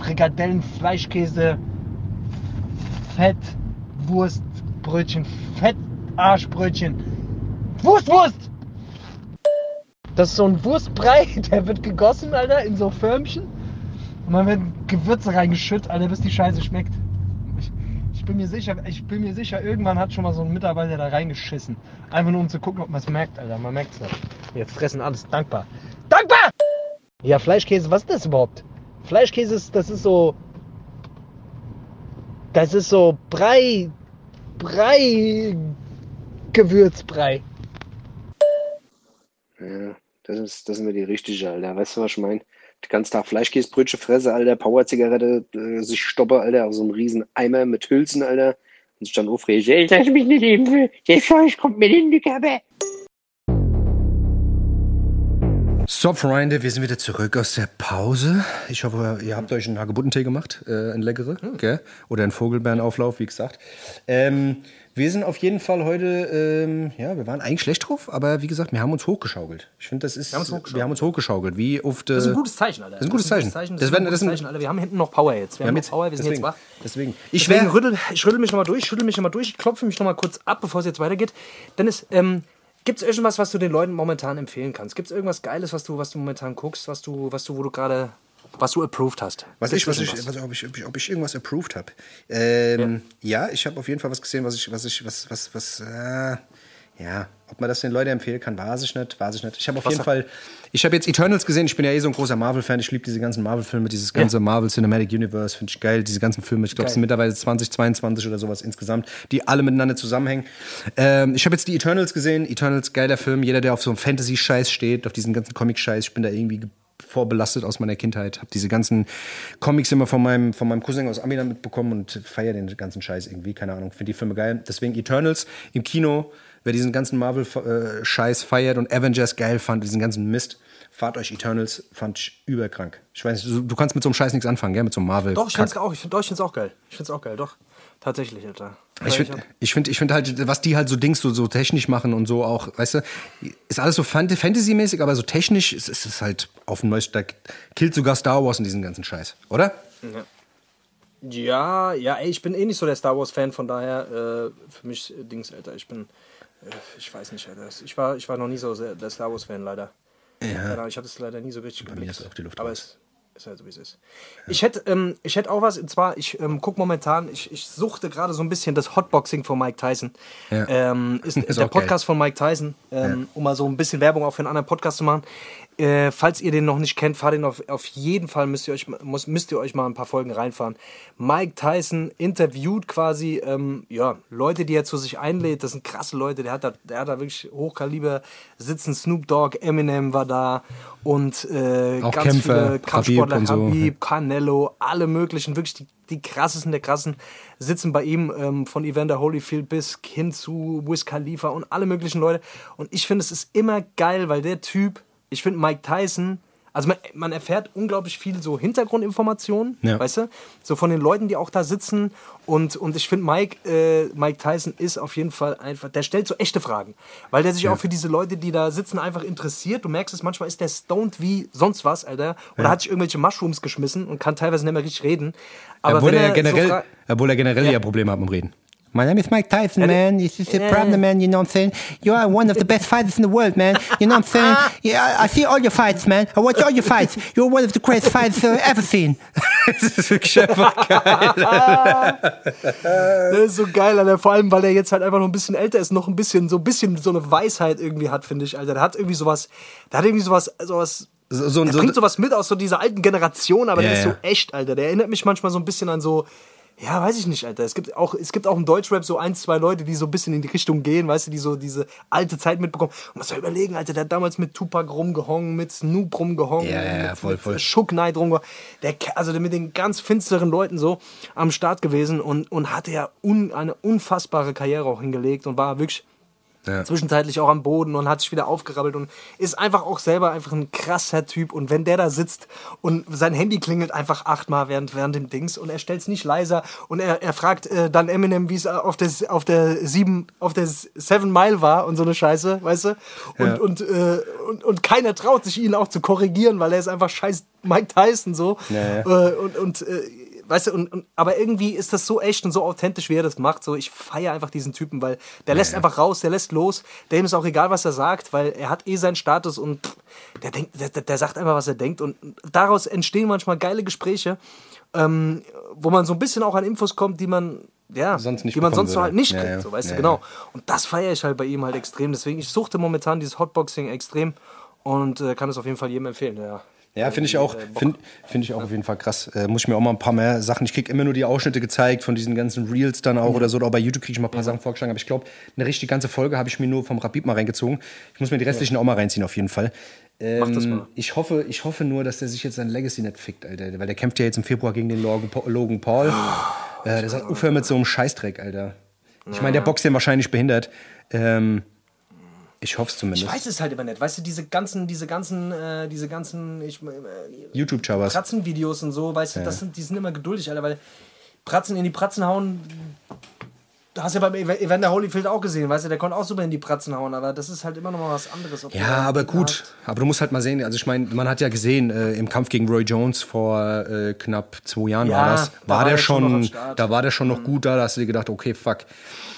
Frikadellen, Fleischkäse, Fett, Wurst, Brötchen, Fett, Arschbrötchen. Wurst, Wurst! Das ist so ein Wurstbrei, der wird gegossen, Alter, in so Förmchen. Und dann werden Gewürze reingeschüttet, Alter, bis die Scheiße schmeckt. Ich, ich bin mir sicher, ich bin mir sicher, irgendwann hat schon mal so ein Mitarbeiter da reingeschissen. Einfach nur um zu gucken, ob man es merkt, Alter. Man merkt es nicht. Wir fressen alles. Dankbar. Dankbar! Ja, Fleischkäse, was ist das überhaupt? Fleischkäse ist, das ist so. Das ist so Brei. Brei. Gewürzbrei. Ja, das ist, das sind wir die richtige, Alter. Weißt du, was ich meine? Den ganzen Tag Fleischkäsebrötchen fresse, Alter, Power-Zigarette, äh, sich stoppe, Alter, auf so einem riesen Eimer mit Hülsen, Alter. Und sich dann aufregt, ey, dass ich mich nicht impfe. Der Scheiß kommt mir in die Kappe. So, Freunde, wir sind wieder zurück aus der Pause. Ich hoffe, ihr habt euch einen Hagebuttentee gemacht, äh, ein leckere, gell? Oder einen Vogelbeerenauflauf, wie gesagt. Ähm, wir sind auf jeden Fall heute, ähm, ja, wir waren eigentlich schlecht drauf, aber wie gesagt, wir haben uns hochgeschaukelt. Ich finde, das ist, haben uns hochgeschaukelt. wir haben uns hochgeschaukelt. Wie oft, äh, Das ist ein gutes Zeichen, Alter. Das ist ein gutes Zeichen. Das, Das ist ein werden- gutes das Zeichen, Alter. Wir haben hinten noch Power jetzt. Wir, haben jetzt Power, wir sind deswegen, jetzt wach. Deswegen. Ich Deswegen rüttel, ich rüttel mich nochmal durch, ich rüttel mich nochmal durch, ich klopfe mich nochmal kurz ab, bevor es jetzt weitergeht. Dennis, ähm, gibt es irgendwas, was du den Leuten momentan empfehlen kannst? Gibt es irgendwas Geiles, was du, was du momentan guckst, was du, was du, wo du gerade, was du approved hast? Was ich, was ich, was, ob, ich, ob, ich, ob ich irgendwas approved habe. Ähm, ja. ich habe auf jeden Fall was gesehen, was ich, was ich, was, was, was, äh, ja, ob man das den Leuten empfehlen kann, weiß ich nicht, weiß ich nicht. Ich habe auf jeden hat- Fall, ich habe jetzt Eternals gesehen, ich bin ja eh so ein großer Marvel-Fan, ich liebe diese ganzen Marvel-Filme, dieses ganze Marvel Cinematic Universe, finde ich geil, diese ganzen Filme, ich glaube, es sind mittlerweile 20, 22 oder sowas insgesamt, die alle miteinander zusammenhängen. Ähm, ich habe jetzt die Eternals gesehen, Eternals, geiler Film, jeder, der auf so einen Fantasy-Scheiß steht, auf diesen ganzen Comic-Scheiß, ich bin da irgendwie ge- vorbelastet aus meiner Kindheit, habe diese ganzen Comics immer von meinem, von meinem Cousin aus Amiland mitbekommen und feiere den ganzen Scheiß irgendwie, keine Ahnung, finde die Filme geil. Deswegen Eternals im Kino, wer diesen ganzen Marvel-Scheiß feiert und Avengers geil fand, diesen ganzen Mist, fahrt euch Eternals, fand ich überkrank. Ich weiß nicht, du, du kannst mit so einem Scheiß nichts anfangen, gell, mit so einem Marvel. Doch, ich find's auch, auch geil. Ich find's auch geil, doch. Tatsächlich, Alter. Ich finde ich find, ich find halt, was die halt so Dings so, so technisch machen und so auch, weißt du, ist alles so Fant- Fantasy-mäßig, aber so technisch ist ist es halt auf dem neuesten, da killt sogar Star Wars in diesen ganzen Scheiß, oder? Ja, ja, ey, ich bin eh nicht so der Star Wars-Fan, von daher äh, für mich äh, Dings, Alter. Ich bin, äh, ich weiß nicht, Alter. Ich war, ich war noch nie so sehr der Star Wars-Fan, leider. Ja. Ich habe das leider nie so richtig Bei mir ist auch die Luft Aber raus. Ist halt so, wie es ist. Ich hätte ähm, ich hätt auch was, und zwar, ich ähm, gucke momentan, ich, ich suchte gerade so ein bisschen das Hotboxing von Mike Tyson. Ja. Ähm, ist, Ist der auch geil. Podcast von Mike Tyson, ähm, um mal so ein bisschen Werbung auch für einen anderen Podcast zu machen. Äh, falls ihr den noch nicht kennt, fahrt den auf, auf jeden Fall, müsst ihr, euch, muss, müsst ihr euch mal ein paar Folgen reinfahren. Mike Tyson interviewt quasi ähm, ja, Leute, die er zu sich einlädt. Das sind krasse Leute, der hat da, der hat da wirklich Hochkaliber sitzen. Snoop Dogg, Eminem war da und äh, ganz Kämpfer, viele Kampfsportler, Khabib und so. Khabib, Canelo, alle möglichen, wirklich die, die krassesten der krassen sitzen bei ihm ähm, von Evander Holyfield bis hin zu Wiz Khalifa und alle möglichen Leute. Und ich finde, es ist immer geil, weil der Typ, ich finde Mike Tyson, also man, man erfährt unglaublich viel so Hintergrundinformationen, Ja. weißt du, so von den Leuten, die auch da sitzen. Und, und ich finde, Mike, äh, Mike Tyson ist auf jeden Fall einfach, der stellt so echte Fragen, weil der sich auch für diese Leute, die da sitzen, einfach interessiert. Du merkst es, manchmal ist der stoned wie sonst was, Alter, oder hat sich irgendwelche Mushrooms geschmissen und kann teilweise nicht mehr richtig reden. Aber obwohl, er er generell, so obwohl er generell ja. Ja. Probleme hat mit dem Reden. My name is Mike Tyson, man. This is a problem, man. You know what I'm saying? You are one of the best fighters in the world, man. You know what I'm saying? Yeah, I see all your fights, man. I watch all your fights. You're one of the greatest fighters I've ever seen. das ist wirklich einfach geil. Der ist so geil, Alter. Vor allem, weil er jetzt halt einfach noch ein bisschen älter ist, noch ein bisschen, so ein bisschen so eine Weisheit irgendwie hat, finde ich, Alter. Der hat irgendwie sowas, der hat irgendwie sowas, sowas. So, so, Der so, bringt sowas mit aus so dieser alten Generation, aber Ja, der ist so ja. echt, Alter. Der erinnert mich manchmal so ein bisschen an so, ja, weiß ich nicht, Alter. Es gibt auch, es gibt auch im Deutschrap so ein, zwei Leute, die so ein bisschen in die Richtung gehen, weißt du, die so diese alte Zeit mitbekommen. Und man soll überlegen, Alter, der hat damals mit Tupac rumgehongen, mit Snoop rumgehongen, Ja, mit, voll, mit voll. Shook Knight rumgehongen. Der, also der mit den ganz finsteren Leuten so am Start gewesen und, und hatte ja un, eine unfassbare Karriere auch hingelegt und war wirklich Zwischenzeitlich auch am Boden und hat sich wieder aufgerabbelt und ist einfach auch selber einfach ein krasser Typ. Und wenn der da sitzt und sein Handy klingelt einfach achtmal während, während dem Dings und er stellt es nicht leiser und er, er fragt äh, dann Eminem, wie es auf der, auf der sieben, auf der Seven Mile war und so eine Scheiße, weißt du? Und, Ja. und, äh, und, und keiner traut sich ihn auch zu korrigieren, weil er ist einfach scheiß Mike Tyson so. Ja, ja. Äh, und, und äh, weißt du, und, und, aber irgendwie ist das so echt und so authentisch, wie er das macht. So, ich feiere einfach diesen Typen, weil der lässt einfach raus, der lässt los. Dem ist auch egal, was er sagt, weil er hat eh seinen Status und pff, der denkt, der, der- sagt einfach, was er denkt. Und daraus entstehen manchmal geile Gespräche, ähm, wo man so ein bisschen auch an Infos kommt, die man ja, Sonst nicht die man sonst so halt würde. nicht Ja, kriegt, ja. so weißt Ja, du, genau. Und das feiere ich halt bei ihm halt extrem. Deswegen, ich suchte momentan dieses Hotboxing extrem und äh, kann es auf jeden Fall jedem empfehlen. Ja. Ja, finde ich auch, finde find ich auch auf jeden Fall krass. Äh, muss ich mir auch mal ein paar mehr Sachen. Ich kriege immer nur die Ausschnitte gezeigt von diesen ganzen Reels dann auch oder so. Oder auch bei YouTube kriege ich mal ein paar Sachen vorgeschlagen. Aber ich glaube, eine richtig ganze Folge habe ich mir nur vom Rapid mal reingezogen. Ich muss mir die restlichen auch mal reinziehen, auf jeden Fall. Ähm, Mach das mal. Ich hoffe, ich hoffe nur, dass der sich jetzt sein Legacy nicht fickt, Alter. Weil der kämpft ja jetzt im Februar gegen den Logan, Logan Paul. äh, der sagt, aufhören mit so einem Scheißdreck, Alter. Ich meine, der boxt den wahrscheinlich behindert. Ähm, ich hoffe es zumindest. Ich weiß es halt immer nicht. Weißt du, diese ganzen, diese ganzen, äh, diese ganzen, ich, äh, YouTube-Chavas. Pratzenvideos und so, weißt du, das sind, die sind immer geduldig, Alter, weil Pratzen in die Pratzen hauen. Du hast ja beim Ev- Evander Holyfield auch gesehen, weißt du, der konnte auch super in die Pratzen hauen, aber das ist halt immer noch mal was anderes. Ja, aber gut. Aber du musst halt mal sehen, also ich meine, man hat ja gesehen, äh, im Kampf gegen Roy Jones vor äh, knapp zwei Jahren Ja, war das, da war, war der schon schon, da war der schon noch gut da, da hast du dir gedacht, okay, fuck.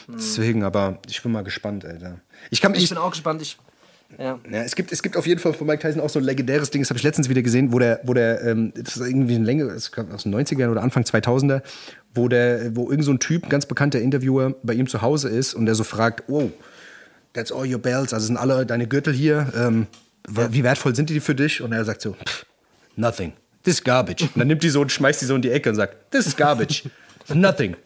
Deswegen, aber ich bin mal gespannt, Alter. Ich kann Hat. Ich mich, bin auch gespannt. Ich, ja. ja, es gibt, es gibt auf jeden Fall von Mike Tyson auch so ein legendäres Ding, das habe ich letztens wieder gesehen, wo der, wo der, ähm, das ist irgendwie eine Länge, das kommt aus den 90ern oder Anfang 2000er, wo der, wo irgend so ein Typ, ganz bekannter Interviewer, bei ihm zu Hause ist und der so fragt, oh, that's all your bells, also sind alle deine Gürtel hier, ähm, wa- wie wertvoll sind die für dich? Und er sagt so, "Pff, nothing, this is garbage. Und dann nimmt die so und schmeißt die so in die Ecke und sagt, this is garbage, nothing.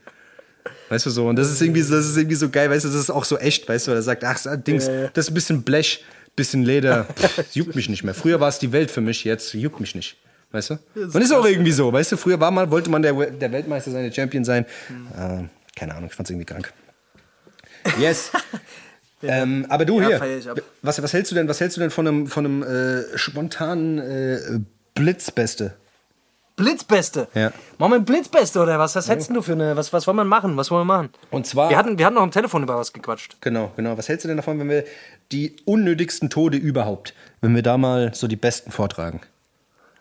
Weißt du so, und das ist irgendwie, so- das ist irgendwie so geil, weißt du, das ist auch so echt, weißt du, weil er sagt, ach, Dings, das ist ein bisschen Blech, bisschen Leder, pff, juckt mich nicht mehr. Früher war es die Welt für mich, jetzt juckt mich nicht. Weißt du? Und ist auch irgendwie so, weißt du, früher war mal, wollte man der, der Weltmeister sein, der Champion sein. Äh, keine Ahnung, ich fand's irgendwie krank. Yes. ähm, aber du Ja, hier, was, was hältst du denn, was hältst du denn von einem, von einem äh, spontanen äh, Blitzbeste? Blitzbeste. Ja. Machen wir ein Blitzbeste oder was? Was hättest du für eine, was, was wollen wir machen? Was wollen wir machen? Und zwar- Wir hatten, wir hatten noch am Telefon über was gequatscht. Genau, genau. Was hältst du denn davon, wenn wir die unnötigsten Tode überhaupt, wenn wir da mal so die besten vortragen?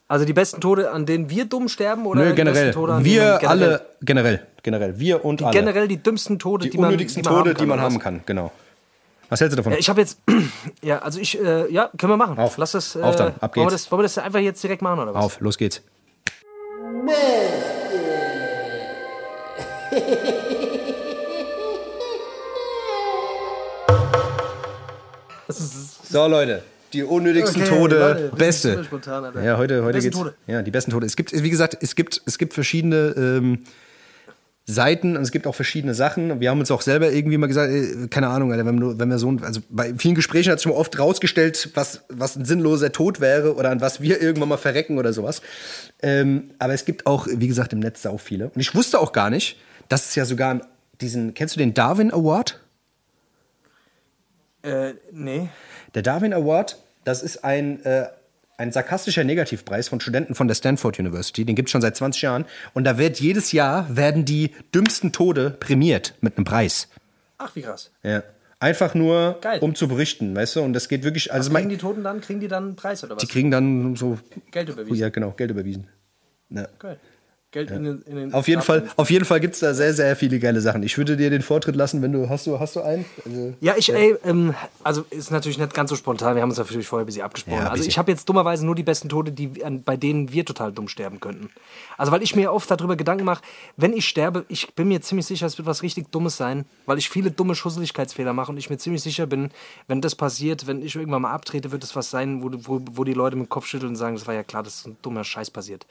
Also die besten Tode, an denen wir dumm sterben oder Nö, die generell. Tode, Wir man generell, alle, generell, generell. Wir und alle. generell die dümmsten Tode, die, die, man, unnötigsten die man Tode, haben kann, die man haben kann, genau. Was hältst du davon? Ja, ich habe jetzt, ja, also ich, äh, ja, können wir machen. Auf. Lass das, äh, Auf dann, ab wollen, wir geht's. das, wollen wir das einfach jetzt direkt machen oder was? Auf, los geht's. So, Leute, die unnötigsten Okay, Tode, Leute, beste. spontan, ja, heute, heute geht's. Tode. Ja, die besten Tode. Es gibt, wie gesagt, es gibt, es gibt verschiedene ähm, Seiten und es gibt auch verschiedene Sachen. Wir haben uns auch selber irgendwie mal gesagt, äh, keine Ahnung, Alter, wenn, wir, wenn wir so, ein- also bei vielen Gesprächen hat sich schon oft rausgestellt, was, was ein sinnloser Tod wäre oder an was wir irgendwann mal verrecken oder sowas. Ähm, aber es gibt auch, wie gesagt, im Netz sau viele. Und ich wusste auch gar nicht, dass es ja sogar diesen, kennst du den Darwin Award? Äh, nee. Der Darwin Award, das ist ein, äh, ein sarkastischer Negativpreis von Studenten von der Stanford University. Den gibt es schon seit 20 Jahren. Und da wird jedes Jahr werden die dümmsten Tode prämiert mit einem Preis. Ach, wie krass. Ja. Einfach nur, Geil. um zu berichten, weißt du? Und das geht wirklich. Also Kriegen mein, die Toten dann, kriegen die dann einen Preis oder was? die kriegen dann so. Geld überwiesen. Ja, genau, Geld überwiesen. Ja. Geil. Geld in den, in den Auf jeden. Fall, auf jeden Fall gibt es da sehr, sehr viele geile Sachen. Ich würde dir den Vortritt lassen, wenn du. Hast du, hast du einen? Also, Ja, ich, ey, ähm, also ist natürlich nicht ganz so spontan. Wir haben uns natürlich vorher ein bisschen abgesprochen. Ja, also bisschen. ich habe jetzt dummerweise nur die besten Tode, die, an- bei denen wir total dumm sterben könnten. Also weil ich mir oft darüber Gedanken mache, wenn ich sterbe, ich bin mir ziemlich sicher, es wird was richtig Dummes sein, weil ich viele dumme Schusseligkeitsfehler mache und ich mir ziemlich sicher bin, wenn das passiert, wenn ich irgendwann mal abtrete, wird es was sein, wo, wo, wo die Leute mit dem Kopf schütteln und sagen, das war ja klar, das ist ein dummer Scheiß passiert.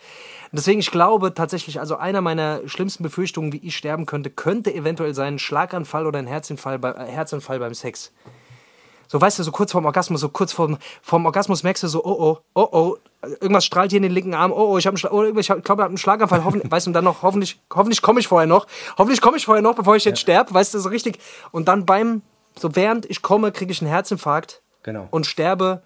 Und deswegen, ich glaube tatsächlich, also einer meiner schlimmsten Befürchtungen, wie ich sterben könnte, könnte eventuell sein, ein Schlaganfall oder ein Herzinfall, bei, äh, Herzanfall beim Sex. So, weißt du, so kurz vorm Orgasmus, so kurz vorm, vorm Orgasmus merkst du so, oh oh, oh oh, irgendwas strahlt hier in den linken Arm, oh oh, ich habe oh, ich hab, ich glaube, ich habe einen Schlaganfall, hoffentlich, weißt du, und dann noch, hoffentlich, hoffentlich komme ich vorher noch, hoffentlich komme ich vorher noch, bevor ich jetzt sterbe, weißt du, so richtig. Und dann beim, so während ich komme, kriege ich einen Herzinfarkt Genau. und sterbe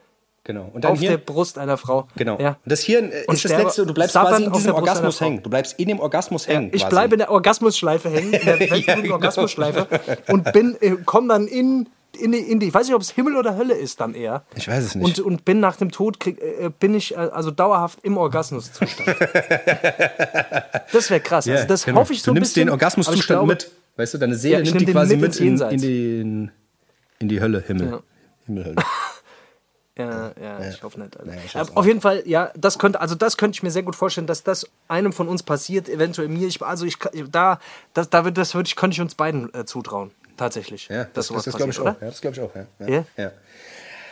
Genau. Und dann auf hier, der Brust einer Frau. genau. Ja. Und das hier äh, Und ist das letzte, du bleibst quasi in diesem Orgasmus hängen. Du bleibst in dem Orgasmus hängen. Ich quasi. bleibe in der Orgasmusschleife hängen, in der weltberühmten genau. Orgasmusschleife und bin, äh, komme dann in, in, die, in die, ich weiß nicht, ob es Himmel oder Hölle ist dann eher. Ich weiß es nicht. Und, und bin nach dem Tod, krieg, äh, bin ich äh, also dauerhaft im Orgasmuszustand. das wäre krass. Ja, also das genau. hoffe ich so Du nimmst bisschen, den Orgasmuszustand mit. Weißt du, deine Seele Ja, nimmt die quasi mit in, in, den, in die Hölle, Himmel. Ja. Himmel, Hölle. Ja, ja, ich hoffe nicht. Alter. Aber hoffe auf jeden Fall, ja, das könnte, also das könnte ich mir sehr gut vorstellen, dass das einem von uns passiert, eventuell mir. Ich, also ich, da, das, da wird, das würde ich, könnte ich uns beiden äh, zutrauen, tatsächlich. Ja, das, das, das glaube ich auch. Ja, das glaube ich auch. Ja. Ja? Ja.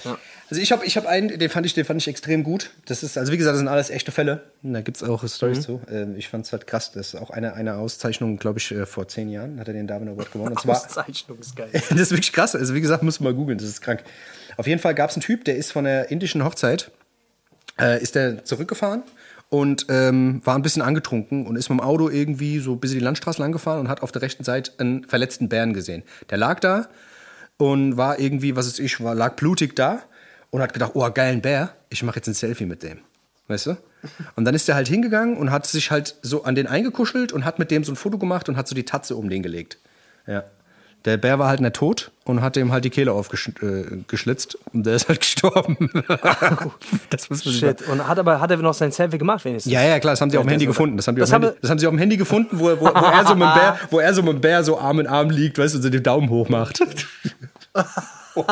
Ja. Also ich habe ich hab einen, den fand ich, den fand ich extrem gut. Das ist, also wie gesagt, das sind alles echte Fälle. Da gibt es auch Mhm. Stories zu. Ähm, ich fand es halt krass. Das ist auch eine, eine Auszeichnung, glaube ich, äh, vor zehn Jahren hat er den Darwin Award gewonnen. Und zwar, Auszeichnung ist geil. das ist wirklich krass. Also wie gesagt, musst du mal googeln, das ist krank. Auf jeden Fall gab es einen Typ, der ist von der indischen Hochzeit, äh, ist der zurückgefahren und ähm, war ein bisschen angetrunken und ist mit dem Auto irgendwie so bis in die Landstraße lang gefahren und hat auf der rechten Seite einen verletzten Bären gesehen. Der lag da und war irgendwie, was ist ich, war, lag blutig da und hat gedacht, oh, geilen Bär, ich mache jetzt ein Selfie mit dem. Weißt du? Und dann ist er halt hingegangen und hat sich halt so an den eingekuschelt und hat mit dem so ein Foto gemacht und hat so die Tatze um den gelegt. Ja. Der Bär war halt nicht tot und hat ihm halt die Kehle aufgeschlitzt und der ist halt gestorben. das muss man Shit. Und hat aber hat er noch sein Selfie gemacht wenigstens? ja, ja, klar, das haben sie auf dem Handy gefunden. Das haben, das Handy, das haben sie auf dem Handy gefunden, wo, wo, wo, er so mit dem Bär, wo er so mit dem Bär so Arm in Arm liegt, weißt du, und so den Daumen hoch macht. Du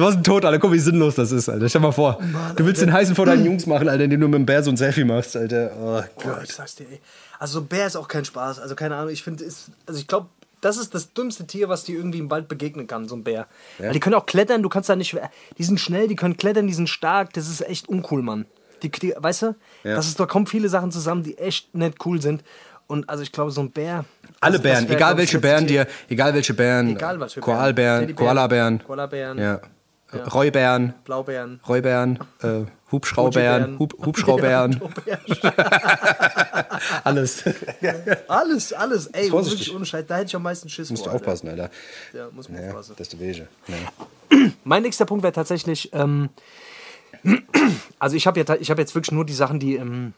warst ein Tot, Alter. Guck, wie sinnlos das ist, Alter. Stell mal vor. du willst den heißen vor deinen Jungs machen, Alter, indem du mit dem Bär so ein Selfie machst, Alter. Oh Boah, ich sag's dir, ey. Also so Bär ist auch kein Spaß. Also keine Ahnung, ich finde, also ich glaube, das ist das dümmste Tier, was dir irgendwie im Wald begegnen kann, so ein Bär. Weil die können auch klettern, du kannst da nicht, die sind schnell, die können klettern, die sind stark, das ist echt uncool, Mann. Die, die, weißt du, Ja. das ist, da kommen viele Sachen zusammen, die echt nicht cool sind. Und also ich glaube, so ein Bär. Alle das Bären, wär, egal welche Bären dir, egal welche Bären, Egal was für Bären. Koalbären, Koalabären, Koalabären, ja. Räubären, Blaubeeren. Räubären, äh, Hubschraubären, Fujibären. Hub, Hubschraubären, alles. Alles, alles, ey, Vorsichtig. wirklich ohne Scheiß, da hätte ich am meisten Schiss Musst du vor. Alter. aufpassen, Alter. Ja, muss man Ja, aufpassen. desto wege. Ja. Mein nächster Punkt wäre tatsächlich, ähm, also ich habe ja, ich hab jetzt wirklich nur die Sachen, die, ähm,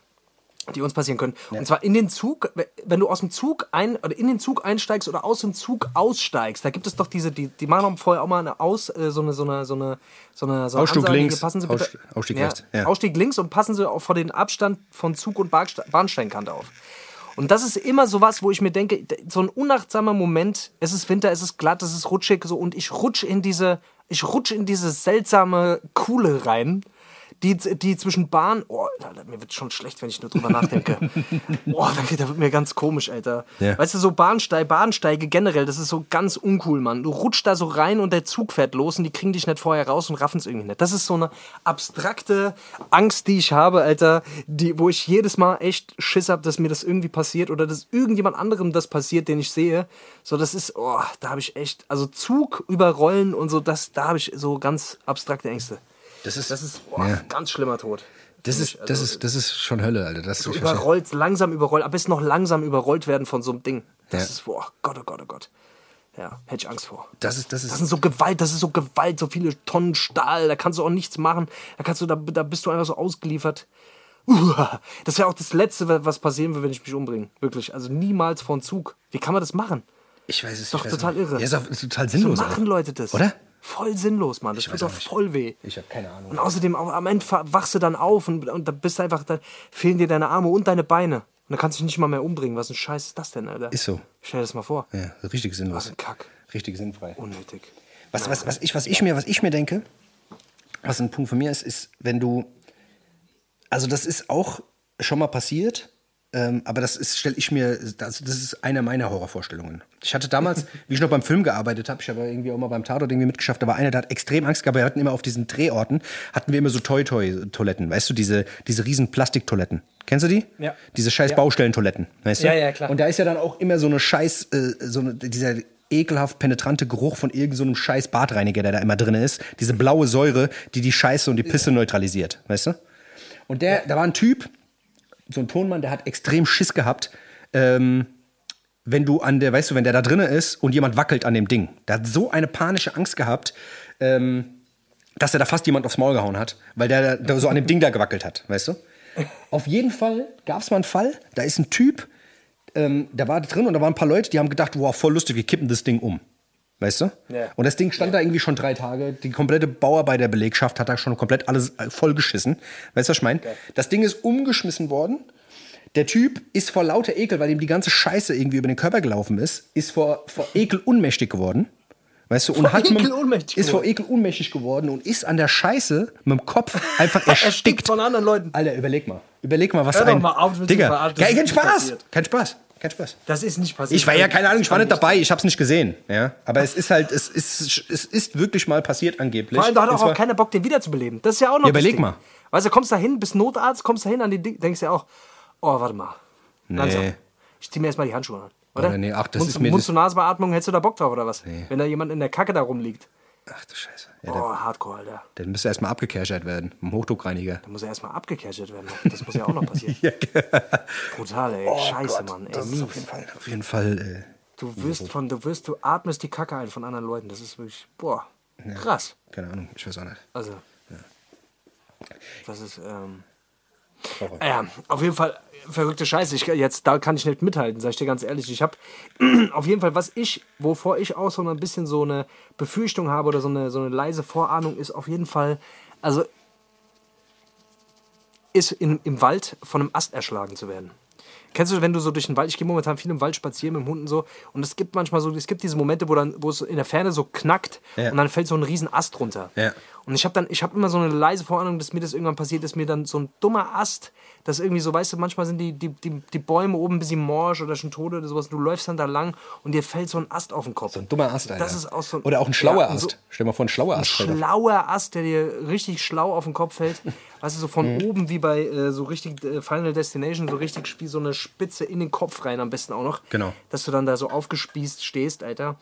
die uns passieren können. Und zwar in den Zug, wenn du aus dem Zug ein oder in den Zug einsteigst oder aus dem Zug aussteigst, da gibt es doch diese, die, die machen vorher auch mal eine Aus, äh, so eine, so eine, so eine, so eine, so eine Ausstieg Ansage, links, passen Sie bitte, Ausst- Ausstieg ja, rechts, ja. Ausstieg links und passen Sie auch vor den Abstand von Zug und Bahnste- Bahnsteinkante auf. Und das ist immer so was, wo ich mir denke, so ein unachtsamer Moment, es ist Winter, es ist glatt, es ist rutschig so und ich rutsche in diese, ich rutsche in diese seltsame Kuhle rein, die, die zwischen Bahn, oh, mir wird schon schlecht, wenn ich nur drüber nachdenke. Boah, da, da wird mir ganz komisch, Alter. Ja. Weißt du, so Bahnsteige, Bahnsteige generell, das ist so ganz uncool, Mann. Du rutschst da so rein und der Zug fährt los und die kriegen dich nicht vorher raus und raffen es irgendwie nicht. Das ist so eine abstrakte Angst, die ich habe, Alter, die, wo ich jedes Mal echt Schiss habe, dass mir das irgendwie passiert oder dass irgendjemand anderem das passiert, den ich sehe. So, das ist, oh, da habe ich echt, also Zug überrollen und so, das, da habe ich so ganz abstrakte Ängste. Das ist, Das ist oh, Ja. ganz schlimmer Tod. das, ist, mich. das, Also, ist, das ist schon Hölle, Alter. Das so verstehe- überrollt, langsam überrollt, am besten noch langsam überrollt werden von so einem Ding. Das Ja. ist, boah, Gott, oh Gott, oh Gott. Ja, hätte ich Angst vor. das ist, das ist, Das sind so Gewalt, das ist so Gewalt, so viele Tonnen Stahl, da kannst du auch nichts machen. Da kannst du, da, da bist du einfach so ausgeliefert. Uah, das wäre auch das Letzte, was passieren würde, wenn ich mich umbringe. Wirklich. Also niemals vor einen Zug. Wie kann man das machen? ich weiß es doch ich weiß total nicht. irre. Ja, ist, auch, ist total So sinnlos. machen Alter. Leute das. Oder? Voll sinnlos, Mann. Das tut doch voll weh. Ich habe keine Ahnung. Und außerdem, am Ende wachst du dann auf und, und da bist du einfach, da fehlen dir deine Arme und deine Beine. Und dann kannst du dich nicht mal mehr umbringen. Was ein Scheiß ist das denn, Alter? Ist so. Stell dir das mal vor. Ja, richtig sinnlos. Was ein Kack. Richtig sinnfrei. Unnötig. Was, was, was, ich, was, ich mir, was ich mir denke, was ein Punkt von mir ist, ist, wenn du. Also, das ist auch schon mal passiert, ähm, aber das ist, stelle ich mir, das, das ist eine meiner Horrorvorstellungen. Ich hatte damals, wie ich noch beim Film gearbeitet habe, ich habe irgendwie auch mal beim Tatort irgendwie mitgeschafft, da war einer, der hat extrem Angst gehabt, wir hatten immer auf diesen Drehorten, hatten wir immer so Toy-Toy-Toiletten, weißt du, diese, diese riesen Plastiktoiletten. Kennst du die? Ja. Diese scheiß Ja. Baustellentoiletten, weißt du? Ja, ja, klar. Und da ist ja dann auch immer so eine scheiß, äh, so eine, dieser ekelhaft penetrante Geruch von irgendeinem so scheiß Badreiniger, der da immer drin ist. Diese blaue Säure, die die Scheiße und die Pisse neutralisiert, weißt du? Und der, da war ein Typ, so ein Tonmann, der hat extrem Schiss gehabt, ähm, wenn du an der, weißt du, wenn der da drinnen ist und jemand wackelt an dem Ding. Der hat so eine panische Angst gehabt, ähm, dass er da fast jemand aufs Maul gehauen hat, weil der, der so an dem Ding da gewackelt hat, weißt du? Auf jeden Fall gab es mal einen Fall, da ist ein Typ, ähm, der war da drin und da waren ein paar Leute, die haben gedacht, wow, voll lustig, wir kippen das Ding um. Weißt du? Ja. Und das Ding stand da irgendwie schon drei Tage. Die komplette Bauarbeiterbelegschaft hat da schon komplett alles äh, vollgeschissen. Weißt du, was ich meine? Das Ding ist umgeschmissen worden. Der Typ ist vor lauter Ekel, weil ihm die ganze Scheiße irgendwie über den Körper gelaufen ist, ist vor, vor Ekel unmächtig geworden. Weißt du, und Vor hat Ekel ohnmächtig ist vor. Ekel unmächtig geworden und ist an der Scheiße mit dem Kopf einfach Erstickt von anderen Leuten. Alter, überleg mal. Überleg mal, was Hör ein. mal auf, Digga, kein Spaß. passiert. Kein Spaß. Kein Spaß. Das ist nicht passiert. Ich war ja keine Ahnung, ich war nicht dabei, ich hab's nicht gesehen. Ja? Aber es ist halt, es ist, es ist wirklich mal passiert angeblich. Vor allem, da hat auch, auch keiner Bock, den wiederzubeleben. Das ist ja auch noch Ja, überleg mal. Weißt du, kommst da hin, bist Notarzt, kommst da hin an die Ding, denkst dir auch, oh, warte mal. Langsam. Ich zieh mir erstmal die Handschuhe an. Oder? Oder nee, ach, das Mund, ist mir Mund das- zu Nasenbeatmung, hättest du da Bock drauf oder was? Wenn da jemand in der Kacke da rumliegt. Ach du Scheiße. Ja, Oh, der, Hardcore, Alter. der müsste erstmal abgekerchert werden. Mit dem Hochdruckreiniger. Da muss er erstmal abgecashet werden. Das muss ja auch noch passieren. Brutal, ey. Oh Scheiße, Mann. Ey, Das ist auf jeden Fall, auf jeden Fall äh, Du wirst von, du wirst, du atmest die Kacke ein von anderen Leuten. Das ist wirklich, boah, krass. keine Ahnung, ich weiß auch nicht. Also, das ist, ähm, ja, auf jeden Fall verrückte Scheiße. Ich, jetzt, da kann ich nicht mithalten, sag ich dir ganz ehrlich. Ich habe auf jeden Fall, was ich, wovor ich auch so ein bisschen so eine Befürchtung habe oder so eine, so eine leise Vorahnung ist, auf jeden Fall, also, ist in, im Wald von einem Ast erschlagen zu werden. Kennst du, wenn du so durch den Wald, ich gehe momentan viel im Wald spazieren mit dem Hund und so, und es gibt manchmal so, es gibt diese Momente, wo dann, wo es in der Ferne so knackt Ja. und dann fällt so ein riesen Ast runter. Ja. Und ich habe dann, ich habe immer so eine leise Vorahnung, dass mir das irgendwann passiert, dass mir dann so ein dummer Ast, das irgendwie so, weißt du, manchmal sind die, die, die, die Bäume oben ein bisschen morsch oder schon tot oder sowas, du läufst dann da lang und dir fällt so ein Ast auf den Kopf. So ein dummer Ast, Alter. Das ist auch so ein- Oder auch ein schlauer Ja, und so- Ast. Stell dir mal vor, ein schlauer ein Ast. auf. schlauer Ast, der dir richtig schlau auf den Kopf fällt. Weißt du, so Mhm. von oben wie bei äh, so richtig äh, Final Destination, so richtig spiel so eine Spitze in den Kopf rein, am besten auch noch. Genau. Dass du dann da so aufgespießt stehst, Alter.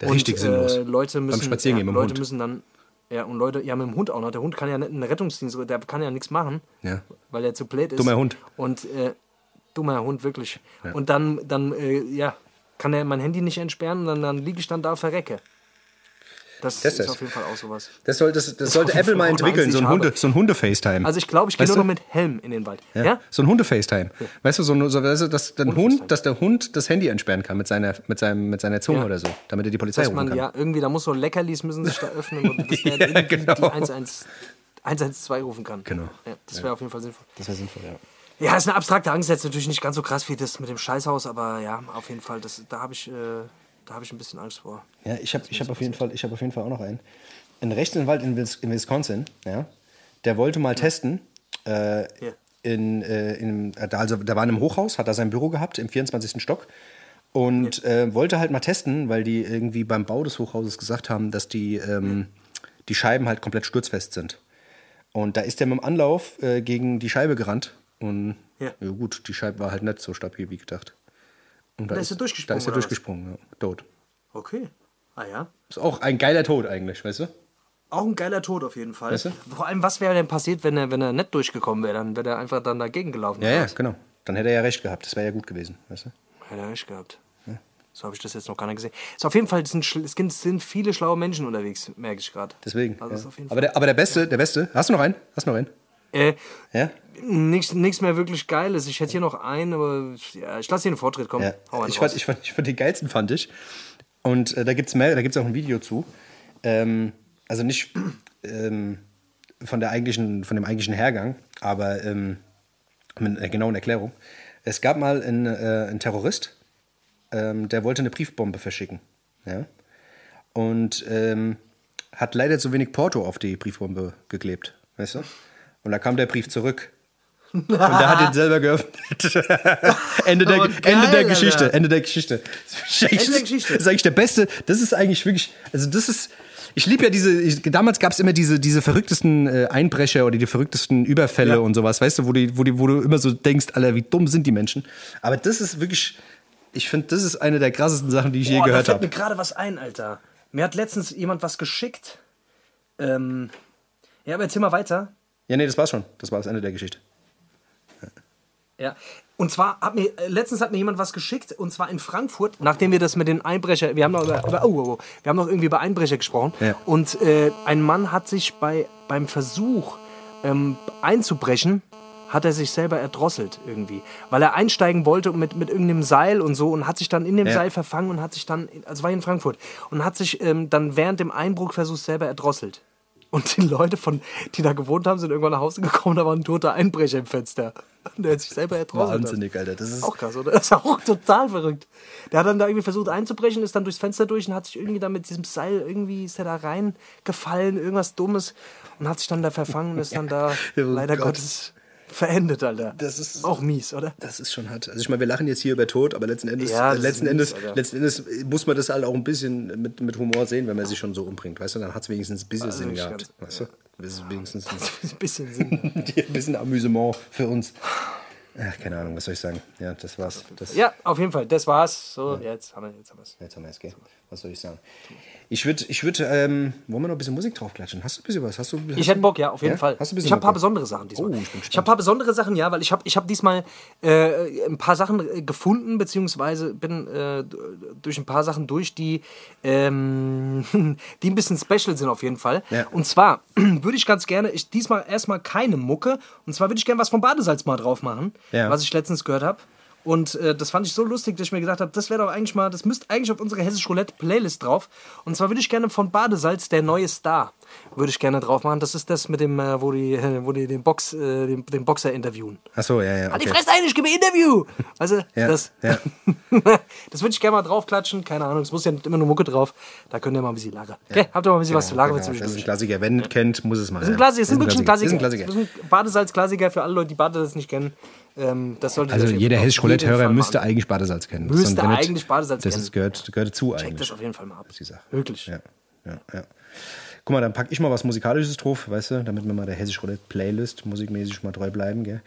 Der richtig äh, sinnlos. Leute müssen, Spazierengehen ja, Leute Hund. müssen dann, ja, und Leute, ja, mit dem Hund auch noch. Der Hund kann ja nicht einen Rettungsdienst, der kann ja nichts machen, Ja. weil er zu blöd ist. Dummer Hund. Und äh, dummer Hund, wirklich. Und dann, dann äh, ja, kann er mein Handy nicht entsperren und dann, dann liege ich dann da verrecke. Das, Das ist ist- auf jeden Fall auch sowas. Das, soll, das, das sollte Apple mal entwickeln, so ein Hunde, so ein Hunde-FaceTime. Also ich glaube, ich gehe nur noch mit Helm in den Wald. Ja? Ja? So ein Hunde-FaceTime. Weißt du, so, ein- so weißt du, dass, der Hund, dass der Hund das Handy entsperren kann mit seiner, mit seinem, mit seiner Zunge Ja. oder so, damit er die Polizei Dass rufen man, kann. ja, irgendwie, da muss so Leckerlis müssen sich da öffnen und der Ja, genau. die 112 112 rufen kann. Genau. Ja, das wäre auf jeden Fall sinnvoll. Das wäre sinnvoll, ja. Ja, ist eine abstrakte Angst, jetzt natürlich nicht ganz so krass wie das mit dem Scheißhaus, aber ja, auf jeden Fall, das, da habe ich, äh, da habe ich ein bisschen Angst vor. Ja, ich habe ich hab auf, jeden Fall- ich hab auf jeden Fall auch noch einen. Ein Rechtsanwalt in, Wis- in Wisconsin, ja, der wollte mal testen, äh, Ja. in, äh, in, äh, da- also der war in einem Hochhaus, hat da sein Büro gehabt im 24. Stock und äh, wollte halt mal testen, weil die irgendwie beim Bau des Hochhauses gesagt haben, dass die, ähm, die Scheiben halt komplett sturzfest sind. Und da ist er mit dem Anlauf äh, gegen die Scheibe gerannt und Ja. ja. gut, die Scheibe war halt nicht so stabil wie gedacht. Und Da ist er durchgesprungen, Da ist er durchgesprungen, ja. tot. Okay. Ah ja. Ist auch ein geiler Tod eigentlich, weißt du? Auch ein geiler Tod auf jeden Fall. Weißt du? Vor allem, was wäre denn passiert, wenn er, wenn er nicht durchgekommen wäre? Dann wäre er einfach dann dagegen gelaufen. Ja, ja, genau. Dann hätte er ja recht gehabt. Das wäre ja gut gewesen, weißt du? Hätte er recht gehabt. So habe ich das jetzt noch gar nicht gesehen. Ist auf jeden Fall, es sind, sind- viele schlaue Menschen unterwegs, merke ich gerade. Deswegen. Also ja. aber, der, aber der Beste, der Beste. Hast du noch einen? Hast du noch einen? Äh, Ja? nichts, mehr wirklich Geiles. Ich hätte hier noch einen, aber ja, ich lasse dir einen Vortritt. Komm, ja. Ich, fand, ich, fand, ich fand den geilsten, fand ich. Und äh, da gibt es mehr, da gibt's auch ein Video zu. Ähm, also nicht ähm, von, der eigentlichen, von dem eigentlichen Hergang, aber ähm, mit einer genauen Erklärung. Es gab mal einen, äh, einen Terrorist, ähm, der wollte eine Briefbombe verschicken. Ja? Und ähm, hat leider zu wenig Porto auf die Briefbombe geklebt. Weißt du? Und da kam der Brief zurück. Und da hat ihn selber geöffnet. Ende, der, Aber geil, Ende der Alter. Geschichte. Ende der Geschichte. Das ist eigentlich- Ende der Geschichte. Das ist eigentlich der beste. Das ist eigentlich wirklich. Also, das ist. Ich liebe ja diese. Ich, damals gab es immer diese, diese verrücktesten äh, Einbrecher oder die verrücktesten Überfälle Ja. und sowas, weißt du, wo, die, wo, die, wo du immer so denkst, Alter, wie dumm sind die Menschen. Aber das ist wirklich. Ich finde, das ist eine der krassesten Sachen, die ich je Boah, gehört da fällt mir habe. gerade was ein, Alter. Mir hat letztens jemand was geschickt. Ähm, ja, aber erzähl mal weiter. Ja, nee, das war's schon. Das war das Ende der Geschichte. Ja, Und zwar hat mir, äh, letztens hat mir jemand was geschickt, und zwar in Frankfurt, nachdem wir das mit den Einbrecher, wir haben noch über, über, oh, oh, oh, wir haben noch irgendwie über Einbrecher gesprochen. Ja. Und äh, ein Mann hat sich bei, beim Versuch ähm, einzubrechen, hat er sich selber erdrosselt irgendwie. Weil er einsteigen wollte mit, mit irgendeinem Seil und so und hat sich dann in dem Ja. Seil verfangen und hat sich dann, also war in Frankfurt, und hat sich ähm, dann während dem Einbruchversuch selber erdrosselt. Und die Leute, von, die da gewohnt haben, sind irgendwann nach Hause gekommen, da war ein toter Einbrecher im Fenster. Und der hat sich selber erdrosselt. Wahnsinnig, Alter. Das ist Auch krass, oder? Das ist auch total verrückt. Der hat dann da irgendwie versucht einzubrechen, ist dann durchs Fenster durch und hat sich irgendwie da mit diesem Seil, irgendwie ist er da reingefallen, irgendwas Dummes und hat sich dann da verfangen und ist dann da Oh leider Gott. Gottes verendet, Alter. Das ist- auch mies, oder? Das ist schon hart. Also ich meine, wir lachen jetzt hier über Tod, aber letzten Endes, Ja, letzten Endes, mies, Alter. letzten Endes muss man das halt auch ein bisschen mit, mit Humor sehen, wenn man sich schon so umbringt. Weißt du, dann hat es wenigstens ein bisschen Also Sinn gehabt. Weißt du? Ist wenigstens Ein bisschen Sinn. ein bisschen Amüsement für uns. Ach, keine Ahnung, was soll ich sagen? Ja, das war's. Das, Ja, auf jeden Fall, das war's. So, jetzt haben wir jetzt haben wir's. Jetzt haben wir es, gell? Was soll ich sagen? Ich würde, ich würd, ähm, wollen wir noch ein bisschen Musik draufklatschen? Hast du ein bisschen was? Hast du, hast Ich hätte Bock, ja, auf jeden Ja? Fall. Hast du ein bisschen ich habe ein paar besondere Sachen diesmal. Oh, ich bin ich habe ein paar besondere Sachen, ja, weil ich habe ich hab diesmal äh, ein paar Sachen äh, gefunden, beziehungsweise bin äh, durch ein paar Sachen durch, die, ähm, die ein bisschen special sind auf jeden Fall. Ja. Und zwar würde ich ganz gerne, ich diesmal erstmal keine Mucke, und zwar würde ich gerne was vom Badesalz mal drauf machen, Ja. was ich letztens gehört habe. Und äh, das fand ich so lustig, dass ich mir gedacht habe, das wäre doch eigentlich mal, das müsste eigentlich auf unsere Hessisch Roulette Playlist drauf. Und zwar würde ich gerne von Badesalz der neue Star würde ich gerne drauf machen. Das ist das mit dem, äh, wo die, äh, wo die den Box, äh, den, den Boxer interviewen. Achso, ja, ja. Halt die Okay. Fresse ein, ich gebe Interview. Also Ja, das, ja. das würde ich gerne mal draufklatschen. Keine Ahnung, es muss ja nicht immer nur Mucke drauf. Da könnt ihr mal ein bisschen Lager. Okay, habt ihr mal ein bisschen was zu Lager Genau, das ist ein. Klassiker. Wer nicht kennt, muss es mal. Das ist ein Klassiker, das ist ein Klassiker. Das ist ein Klassiker. Das ist ein Badesalz-Klassiker für alle Leute, die Badesalz nicht kennen. Ähm, das Also jeder hessisch Roulette-Hörer müsste eigentlich Badesalz kennen. Müsste Sonst eigentlich Badesalz das kennen. Ist, gehört, gehört dazu Check eigentlich. das auf jeden Fall mal ab. die Sache. Wirklich. Ja, ja, ja. Guck mal, dann packe ich mal was Musikalisches drauf, weißt du, damit wir mal der hessisch Roulette Playlist musikmäßig mal treu bleiben, gell.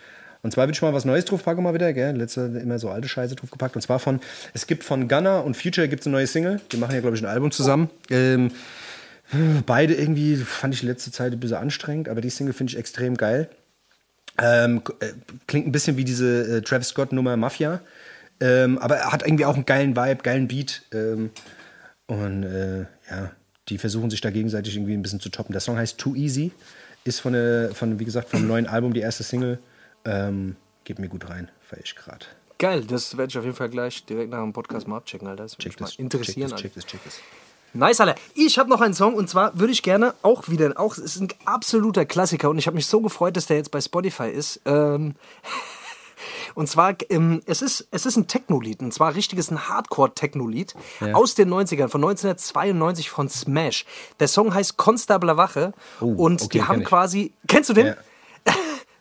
Und zwar würde ich mal was Neues drauf packen mal wieder, gell. Letzte immer so alte Scheiße drauf gepackt. Und zwar von, es gibt von Gunner und Future gibt's eine neue Single. Die machen ja, glaube ich, ein Album zusammen. Ähm, beide irgendwie fand ich letzte Zeit ein bisschen anstrengend, aber die Single finde ich extrem geil. Ähm, äh, klingt ein bisschen wie diese äh, Travis Scott-Nummer Mafia. Ähm, aber er hat irgendwie auch einen geilen Vibe, geilen Beat. Ähm, und äh, ja, die versuchen sich da gegenseitig irgendwie ein bisschen zu toppen. Der Song heißt Too Easy, ist von, der, von wie gesagt, vom neuen Album die erste Single. Ähm, geht mir gut rein, feier ich gerade. Geil, das werde ich auf jeden Fall gleich direkt nach dem Podcast mal abchecken, Alter. Das Check mich mal das, interessieren. check das, check das, check Nice, Alter. Ich habe noch einen Song und zwar würde ich gerne auch wieder, auch es ist ein absoluter Klassiker und ich habe mich so gefreut, dass der jetzt bei Spotify ist. Ähm, und zwar, ähm, es, ist, es ist ein Techno-Lied und zwar richtiges ein Hardcore-Techno-Lied aus den 90ern, von 1992 von Smash. Der Song heißt Constabler Wache Oh, und okay, die haben quasi, kennst du den? Ja.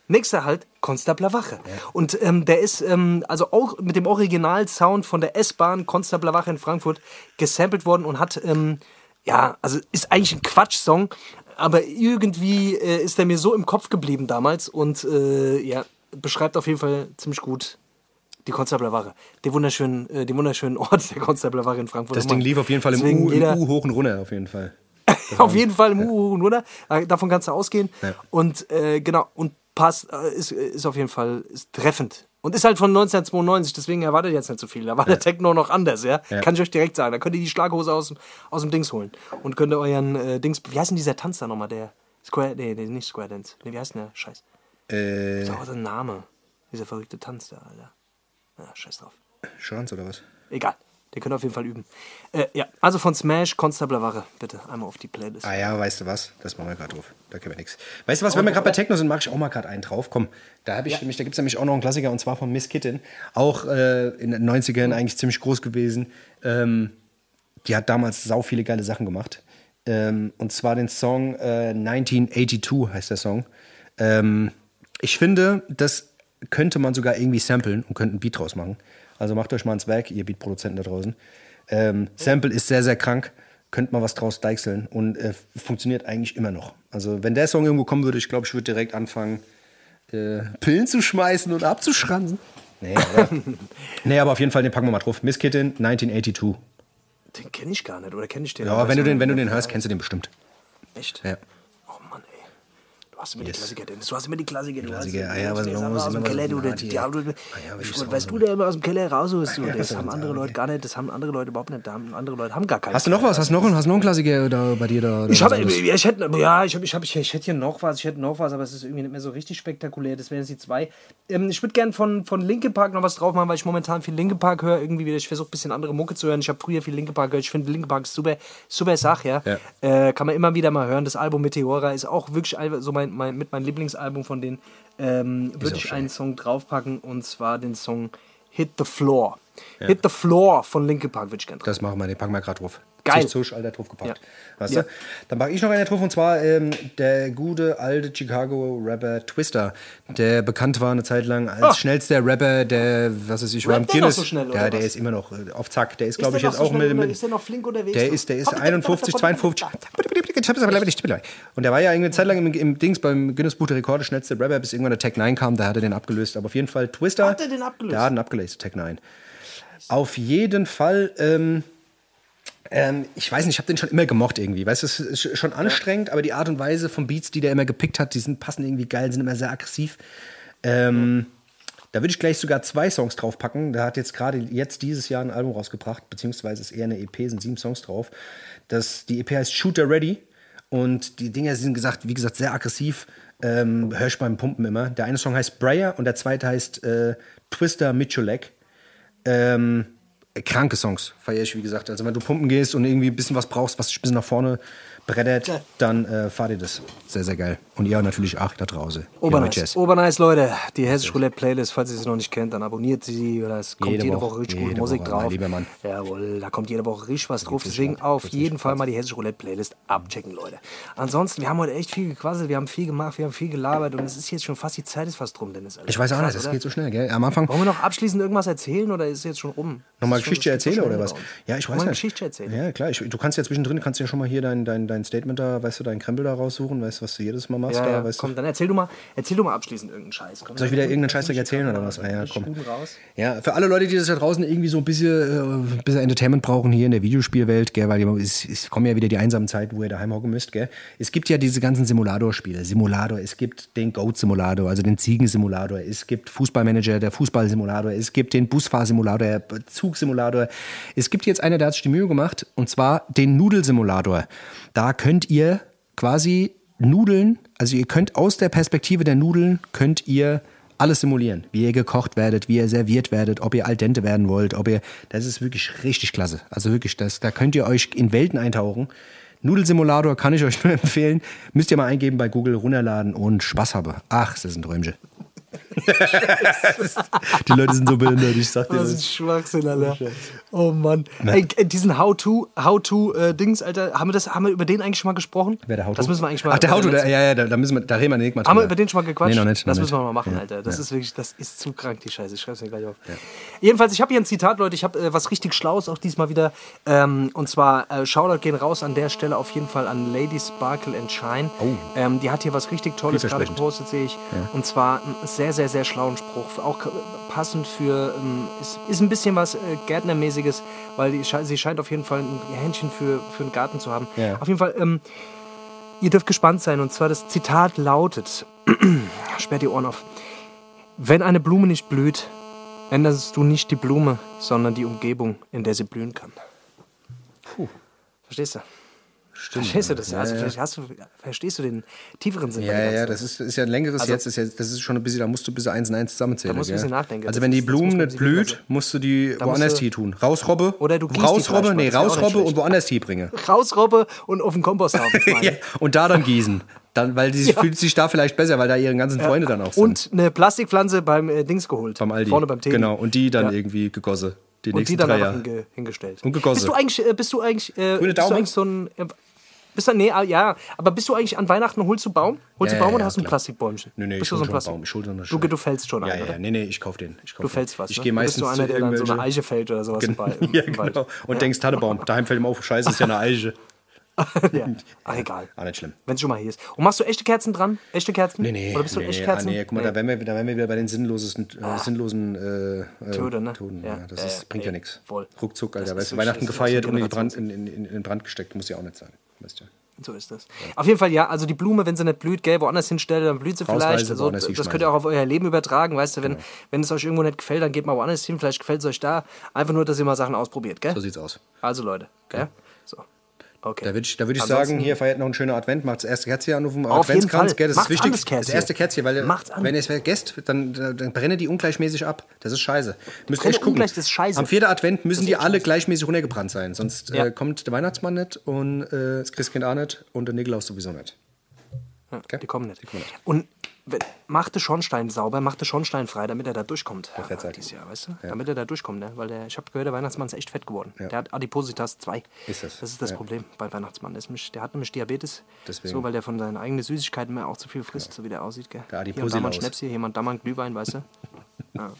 Nächster halt, Constabler Wache. Und ähm, der ist ähm, also auch mit dem Originalsound von der S-Bahn Constabler Wache in Frankfurt gesampelt worden und hat, ähm, ja, also ist eigentlich ein Quatsch-Song, aber irgendwie äh, ist der mir so im Kopf geblieben damals und äh, ja, beschreibt auf jeden Fall ziemlich gut die Constabler Wache. Den wunderschönen, äh, den wunderschönen Ort der Constabler Wache in Frankfurt. Das Ding lief auf jeden Fall im U, im U hoch und runter, auf jeden Fall. auf jeden Fall im Uhu, oder? Äh, Davon kannst du ausgehen. Ja. Und äh, genau, und passt, äh, ist, ist auf jeden Fall ist treffend. Und ist halt von 1992, deswegen erwartet jetzt nicht so viel. Da war der Techno noch anders, ja? Ja. Kann ich euch direkt sagen. Da könnt ihr die Schlaghose aus, dem- aus dem Dings holen. Und könnt ihr euren äh, Dings. Wie heißt denn dieser Tanz da nochmal? Der Square. Nee, nee, nicht Square Dance. Nee, wie heißt denn der? Scheiß. Äh, Das ist auch ein Name. Dieser verrückte Tanz da, Alter. Ja, scheiß drauf. Schwanz oder was? Egal. Den könnt ihr auf jeden Fall üben. Äh, ja, also von Smash, Constabler Wache. Bitte einmal auf die Playlist. Ah ja, weißt du was? Das machen wir gerade drauf. Da können wir nichts. Weißt du was, wenn wir gerade bei Techno sind, mache ich auch mal gerade einen drauf. Komm, da habe ich nämlich, da gibt es nämlich auch noch einen Klassiker und zwar von Miss Kitten. Auch äh, in den 90ern eigentlich ziemlich groß gewesen. Ähm, die hat damals sau viele geile Sachen gemacht. Ähm, und zwar den Song äh, 1982 heißt der Song. Ähm, ich finde, das könnte man sogar irgendwie samplen und könnte einen Beat draus machen. Also macht euch mal ins Werk, ihr Beatproduzenten da draußen. Ähm, Sample ist sehr, sehr krank. Könnt mal was draus deichseln und äh, funktioniert eigentlich immer noch. Also, wenn der Song irgendwo kommen würde, ich glaube, ich würde direkt anfangen, äh, Pillen zu schmeißen und abzuschranzen. Nee aber, nee, aber auf jeden Fall, den packen wir mal drauf. Miss Kitten, 1982. Den kenne ich gar nicht, oder kenne ich den? Ja, aber wenn du den, wenn du den hörst, kennst du den bestimmt. Echt? Ja. Du hast immer die Klassiker, Dennis. Du hast immer die Klassiker. Du Klassiker, hast, ah ja, was du immer aus dem Keller, du, die, du, Ah ist das weißt du, der immer aus dem Keller rausholst, du. ja, Das haben andere Leute gar nicht. Das haben andere Leute überhaupt nicht. Da haben andere Leute haben gar keinen. Hast du noch was? Hast du noch, einen- hast du noch einen Klassiker da bei dir da? Ich habe, ich hätte, ja, ich habe, ich habe, ich, hätte hier noch was, ich hätte noch was, aber es ist irgendwie nicht mehr so richtig spektakulär. Das wären jetzt die zwei. Ähm, ich würde gerne von, von Linkin Park noch was drauf machen, weil ich momentan viel Linkin Park höre. Irgendwie wieder, ich versuche ein bisschen andere Mucke zu hören. Ich habe früher viel Linkin Park gehört. Ich finde Linkin Park ist super, super Sache, ja. Äh, kann man immer wieder mal hören. Das Album Meteora ist auch wirklich so mein, mein, mit meinem Lieblingsalbum von denen. Ähm, würde ich einen Song draufpacken und zwar den Song Hit the Floor. Hit the Floor von Linkin Park würde ich gerne drauf. Das machen wir, den packen wir gerade drauf. Geil. Zusch, Alter, drauf gepackt. Ja. Weißt Ja. du? Dann packe ich noch einen drauf und zwar ähm, der gute alte Chicago-Rapper Twister, der bekannt war eine Zeit lang als Ah. schnellster Rapper, der, was weiß ich, war im Rappt der noch Guinness. so schnell, oder ja, der was? ist immer noch äh, auf Zack. Der ist, glaube ich, noch jetzt so auch mit, mit. ist der noch flink unterwegs? Der noch? ist, der ist 51, 52. Und der war ja eine Zeit lang im, im Dings beim Guinness Buch der Rekorde schnellste Rapper, bis irgendwann der Tech 9 kam, da hat er den abgelöst. Aber auf jeden Fall Twister. Hat er den abgelöst? Der hat ihn abgelöst, Tech 9. Auf jeden Fall, ähm, ähm, ich weiß nicht, ich habe den schon immer gemocht irgendwie. Weißt du, es ist schon anstrengend, aber die Art und Weise von Beats, die der immer gepickt hat, die sind, passen irgendwie geil, sind immer sehr aggressiv. Ähm, Da würde ich gleich sogar zwei Songs draufpacken. Der hat jetzt gerade jetzt dieses Jahr ein Album rausgebracht, beziehungsweise ist eher eine EP, sind sieben Songs drauf. Das, die EP heißt Shooter Ready und die Dinger sind gesagt, wie gesagt, sehr aggressiv. Ähm, hör ich beim Pumpen immer. Der eine Song heißt Breyer und der zweite heißt äh, Twister Mitchellek. Ähm, kranke Songs, feiere ich, wie gesagt. Also wenn du pumpen gehst und irgendwie ein bisschen was brauchst, was dich ein bisschen nach vorne brettert, dann äh, fahr dir das. Sehr, sehr geil. Und ihr natürlich auch da draußen. Obernice. Obernice, Leute. Die Hessisch Roulette Playlist, falls ihr sie noch nicht kennt, dann abonniert sie. Oder es kommt Jede jede, Woche, Woche, richtig jede gute Musik Woche, drauf. lieber Mann. Jawohl, da kommt jede Woche richtig was drauf. Deswegen auf jeden Fall mal die Hessisch Roulette Playlist abchecken, Leute. Ansonsten, wir haben heute echt viel gequasselt, wir haben viel gemacht, wir haben viel gelabert und es ist jetzt schon fast die Zeit ist fast rum, Dennis. Alter. Ich weiß auch nicht, das oder? geht so schnell, gell? Am Anfang Wollen wir noch abschließend irgendwas erzählen oder ist es jetzt schon rum? nochmal Geschichte erzählen oder was? Ja, ich weiß nicht. Geschichte erzählen? Ja, klar. Ich, du kannst ja zwischendrin, kannst ja schon mal hier dein, dein, dein Statement da, weißt du, dein Krempel da raussuchen, weißt du, was du jedes Mal machst Ja, da, ja, weißt komm, du. dann erzähl du mal, erzähl du mal abschließend irgendeinen Scheiß. Komm, Soll ich wieder irgendeinen Scheißdreck erzählen oder was? Ah, ja, komm. Ja, für alle Leute, die das da draußen irgendwie so ein bisschen, äh, ein bisschen Entertainment brauchen hier in der Videospielwelt, gell, weil es, es kommen ja wieder die einsamen Zeiten, wo ihr daheim hocken müsst, gell. Es gibt ja diese ganzen Simulator-Spiele. Simulator, es gibt den Goat-Simulator, also den Ziegen-Simulator, es gibt Fußballmanager, der Fußball-Simulator, es gibt den Busfahr-Simulator, der Zug-Simulator. Es gibt jetzt einer, der hat sich die Mühe gemacht, und zwar den Nudelsimulator. Da könnt ihr quasi Nudeln, also ihr könnt aus der Perspektive der Nudeln, könnt ihr alles simulieren. Wie ihr gekocht werdet, wie ihr serviert werdet, ob ihr al dente werden wollt, ob ihr, das ist wirklich richtig klasse. Also wirklich, das, da könnt ihr euch in Welten eintauchen. Nudelsimulator kann ich euch nur empfehlen. Müsst ihr mal eingeben bei Google, runterladen und Spaß haben. Ach, das ist ein Träumchen. Die Leute sind so behindert, ich sag dir Das ist ein das. Schwachsinn, Alter. Oh Mann. Ey, äh, diesen How-To, How-To-Dings, Alter, haben wir, das, haben wir über den eigentlich schon mal gesprochen? Wer der Auto? Das müssen wir eigentlich mal. Ach, der der, ja, ja, da, müssen wir, da reden wir nicht mal Haben wir drüber. über den schon mal gequatscht? Nee, noch nicht. das noch müssen wir mal machen, Ja, Alter. Das ja. ist wirklich, das ist zu krank, die Scheiße. Ich schreib's mir gleich auf. Jedenfalls, ich habe hier ein Zitat, Leute. Ich habe äh, was richtig Schlaues auch diesmal wieder. Ähm, und zwar, äh, Shoutout gehen raus an der Stelle auf jeden Fall an Lady Sparkle and Shine. Oh. Ähm, die hat hier was richtig Tolles gerade gepostet, sehe ich. Und zwar einen sehr, sehr, sehr schlauen Spruch. Auch passend für, ähm, ist, ist ein bisschen was äh, Gärtnermäßiges, weil die, sie scheint auf jeden Fall ein Händchen für, für einen Garten zu haben. Ja. Auf jeden Fall, ähm, Ihr dürft gespannt sein. Und zwar das Zitat lautet: Sperrt die Ohren auf. Wenn eine Blume nicht blüht, änderst du nicht die Blume, sondern die Umgebung, in der sie blühen kann. Puh. Verstehst du? Verstehst du das? Ja, also, ja. vielleicht Hast du, verstehst du den tieferen Sinn? Ja, ja, das ist, ist ja ein längeres Also- jetzt. Ist ja, das ist schon ein bisschen, da musst du bis eins und eins zusammenzählen. Da musst du ein bisschen nachdenken. Also, wenn die Blume nicht blüht, lassen. musst du die woanders Tee tun. Rausrobbe, Oder du rausrobbe, nee, rausrobbe und woanders Tee bringe. Rausrobbe und auf den Komposthaufen ja, und da dann gießen. Dann, weil die Ja. fühlt sich da vielleicht besser, weil da ihre ganzen Freunde dann auch sind. Und eine Plastikpflanze beim äh, Dings geholt. beim Aldi. Vorne beim Teddy. Genau, und die dann irgendwie gegossen. Die Und die dann drei hingestellt. Und gegossen. Bist du eigentlich, äh, bist du eigentlich, äh, bist du eigentlich so ein, äh, bist du, nee, ah, ja, aber bist du eigentlich an Weihnachten, holst du Baum? Holst Ja, du Baum ja, oder hast du ein. Plastikbäumchen? Nee, nee, bist ich du so ein Plastik? Baum, ich hol dann du, schon. du fällst schon Ja, ein, ja, nee, nee, ich kauf den. Ich kauf Du fällst was, Ich ne? gehe Du meistens bist so einer, der dann so eine irgendwelche- Eiche fällt oder sowas Wald. im- Ja, im genau. Und denkst, Tannebaum. Daheim fällt ihm auf, scheiße, ist ja eine Eiche. ja. Ach, egal. Ah, nicht schlimm. Wenn es schon mal hier ist. Und machst du echte Kerzen dran? Echte Kerzen? Nee, nee. Oder bist du nee, echte nee, Kerzen? Ah, nee, guck mal, da, wären wir, da wären wir wieder bei den äh, sinnlosen äh, äh, Tote, ne? Toten, Ja. ja. Das Ja, ist, bringt nee, ja nichts. Ruckzuck, Alter. Weißt du, Weihnachten gefeiert so und in, Brand, in, in, in den Brand gesteckt, muss ja auch nicht sein. Weißt du. So ist das. Auf jeden Fall, ja, also die Blume, wenn sie nicht blüht, gell, woanders hinstelle, dann blüht sie vielleicht. Also, das könnt ihr auch auf euer Leben übertragen, weißt du, wenn, wenn es euch irgendwo nicht gefällt, dann geht mal woanders hin, vielleicht gefällt es euch da. Einfach nur, dass ihr mal Sachen ausprobiert, gell? So sieht's aus. Also Leute, gell? So. Okay. Da würde ich, da würd ich Ansonsten- sagen, hier feiert noch ein schöner Advent, macht das erste Kerzchen an auf dem Auf jeden Adventskranz, Fall. gell, das Macht's ist wichtig. das erste Kerzchen, weil Macht's an. wenn ihr es vergesst, dann, dann brennen die ungleichmäßig ab. Das ist scheiße. Müsst ihr Brenne echt gucken. ungleich, das ist scheiße. Am vierten Advent müssen die alle gleichmäßig runtergebrannt sein, sonst Ja. äh, kommt der Weihnachtsmann nicht und äh, das Christkind auch nicht und der Nikolaus sowieso nicht. Okay. Die kommen nicht. Und wenn, macht den Schornstein sauber, macht den Schornstein frei, damit er da durchkommt. Der fährt dieses Jahr, weißt du? Damit er da durchkommt, ne? Weil der, ich habe gehört, der Weihnachtsmann ist echt fett geworden. Der hat Adipositas 2. Ist das? Das ist das Ja. Problem bei Weihnachtsmann. Der, nämlich, der hat nämlich Diabetes. Deswegen. So, weil der von seinen eigenen Süßigkeiten mehr auch zu viel frisst, so wie der aussieht. Gell? Der Hier und da mal ein Adiposilaus. Schnäpschen, hier mal da mal ein Glühwein, weißt du? Ja.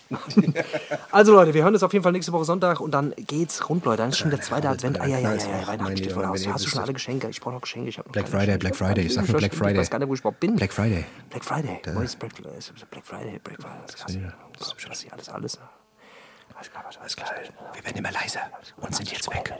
Also Leute, wir hören uns auf jeden Fall nächste Woche Sonntag und dann geht's rund, Leute. Dann ist schon der zweite Advent. Ah, ja, ja, ja, ja, Weihnachten steht vor der wenn Haustür. Hast du schon alle Geschenke? Ich brauche noch Geschenke. Ich Black Friday. Black Friday. Ich sag nur Black stimmt, Ich Friday. weiß gar nicht, wo ich überhaupt bin. Black Friday. Black Friday. Wo ist Black Friday? Black Friday, Black Friday. Das du, was hier alles, alles. Alles klar, alles klar. Wir werden immer leiser und sind jetzt weg.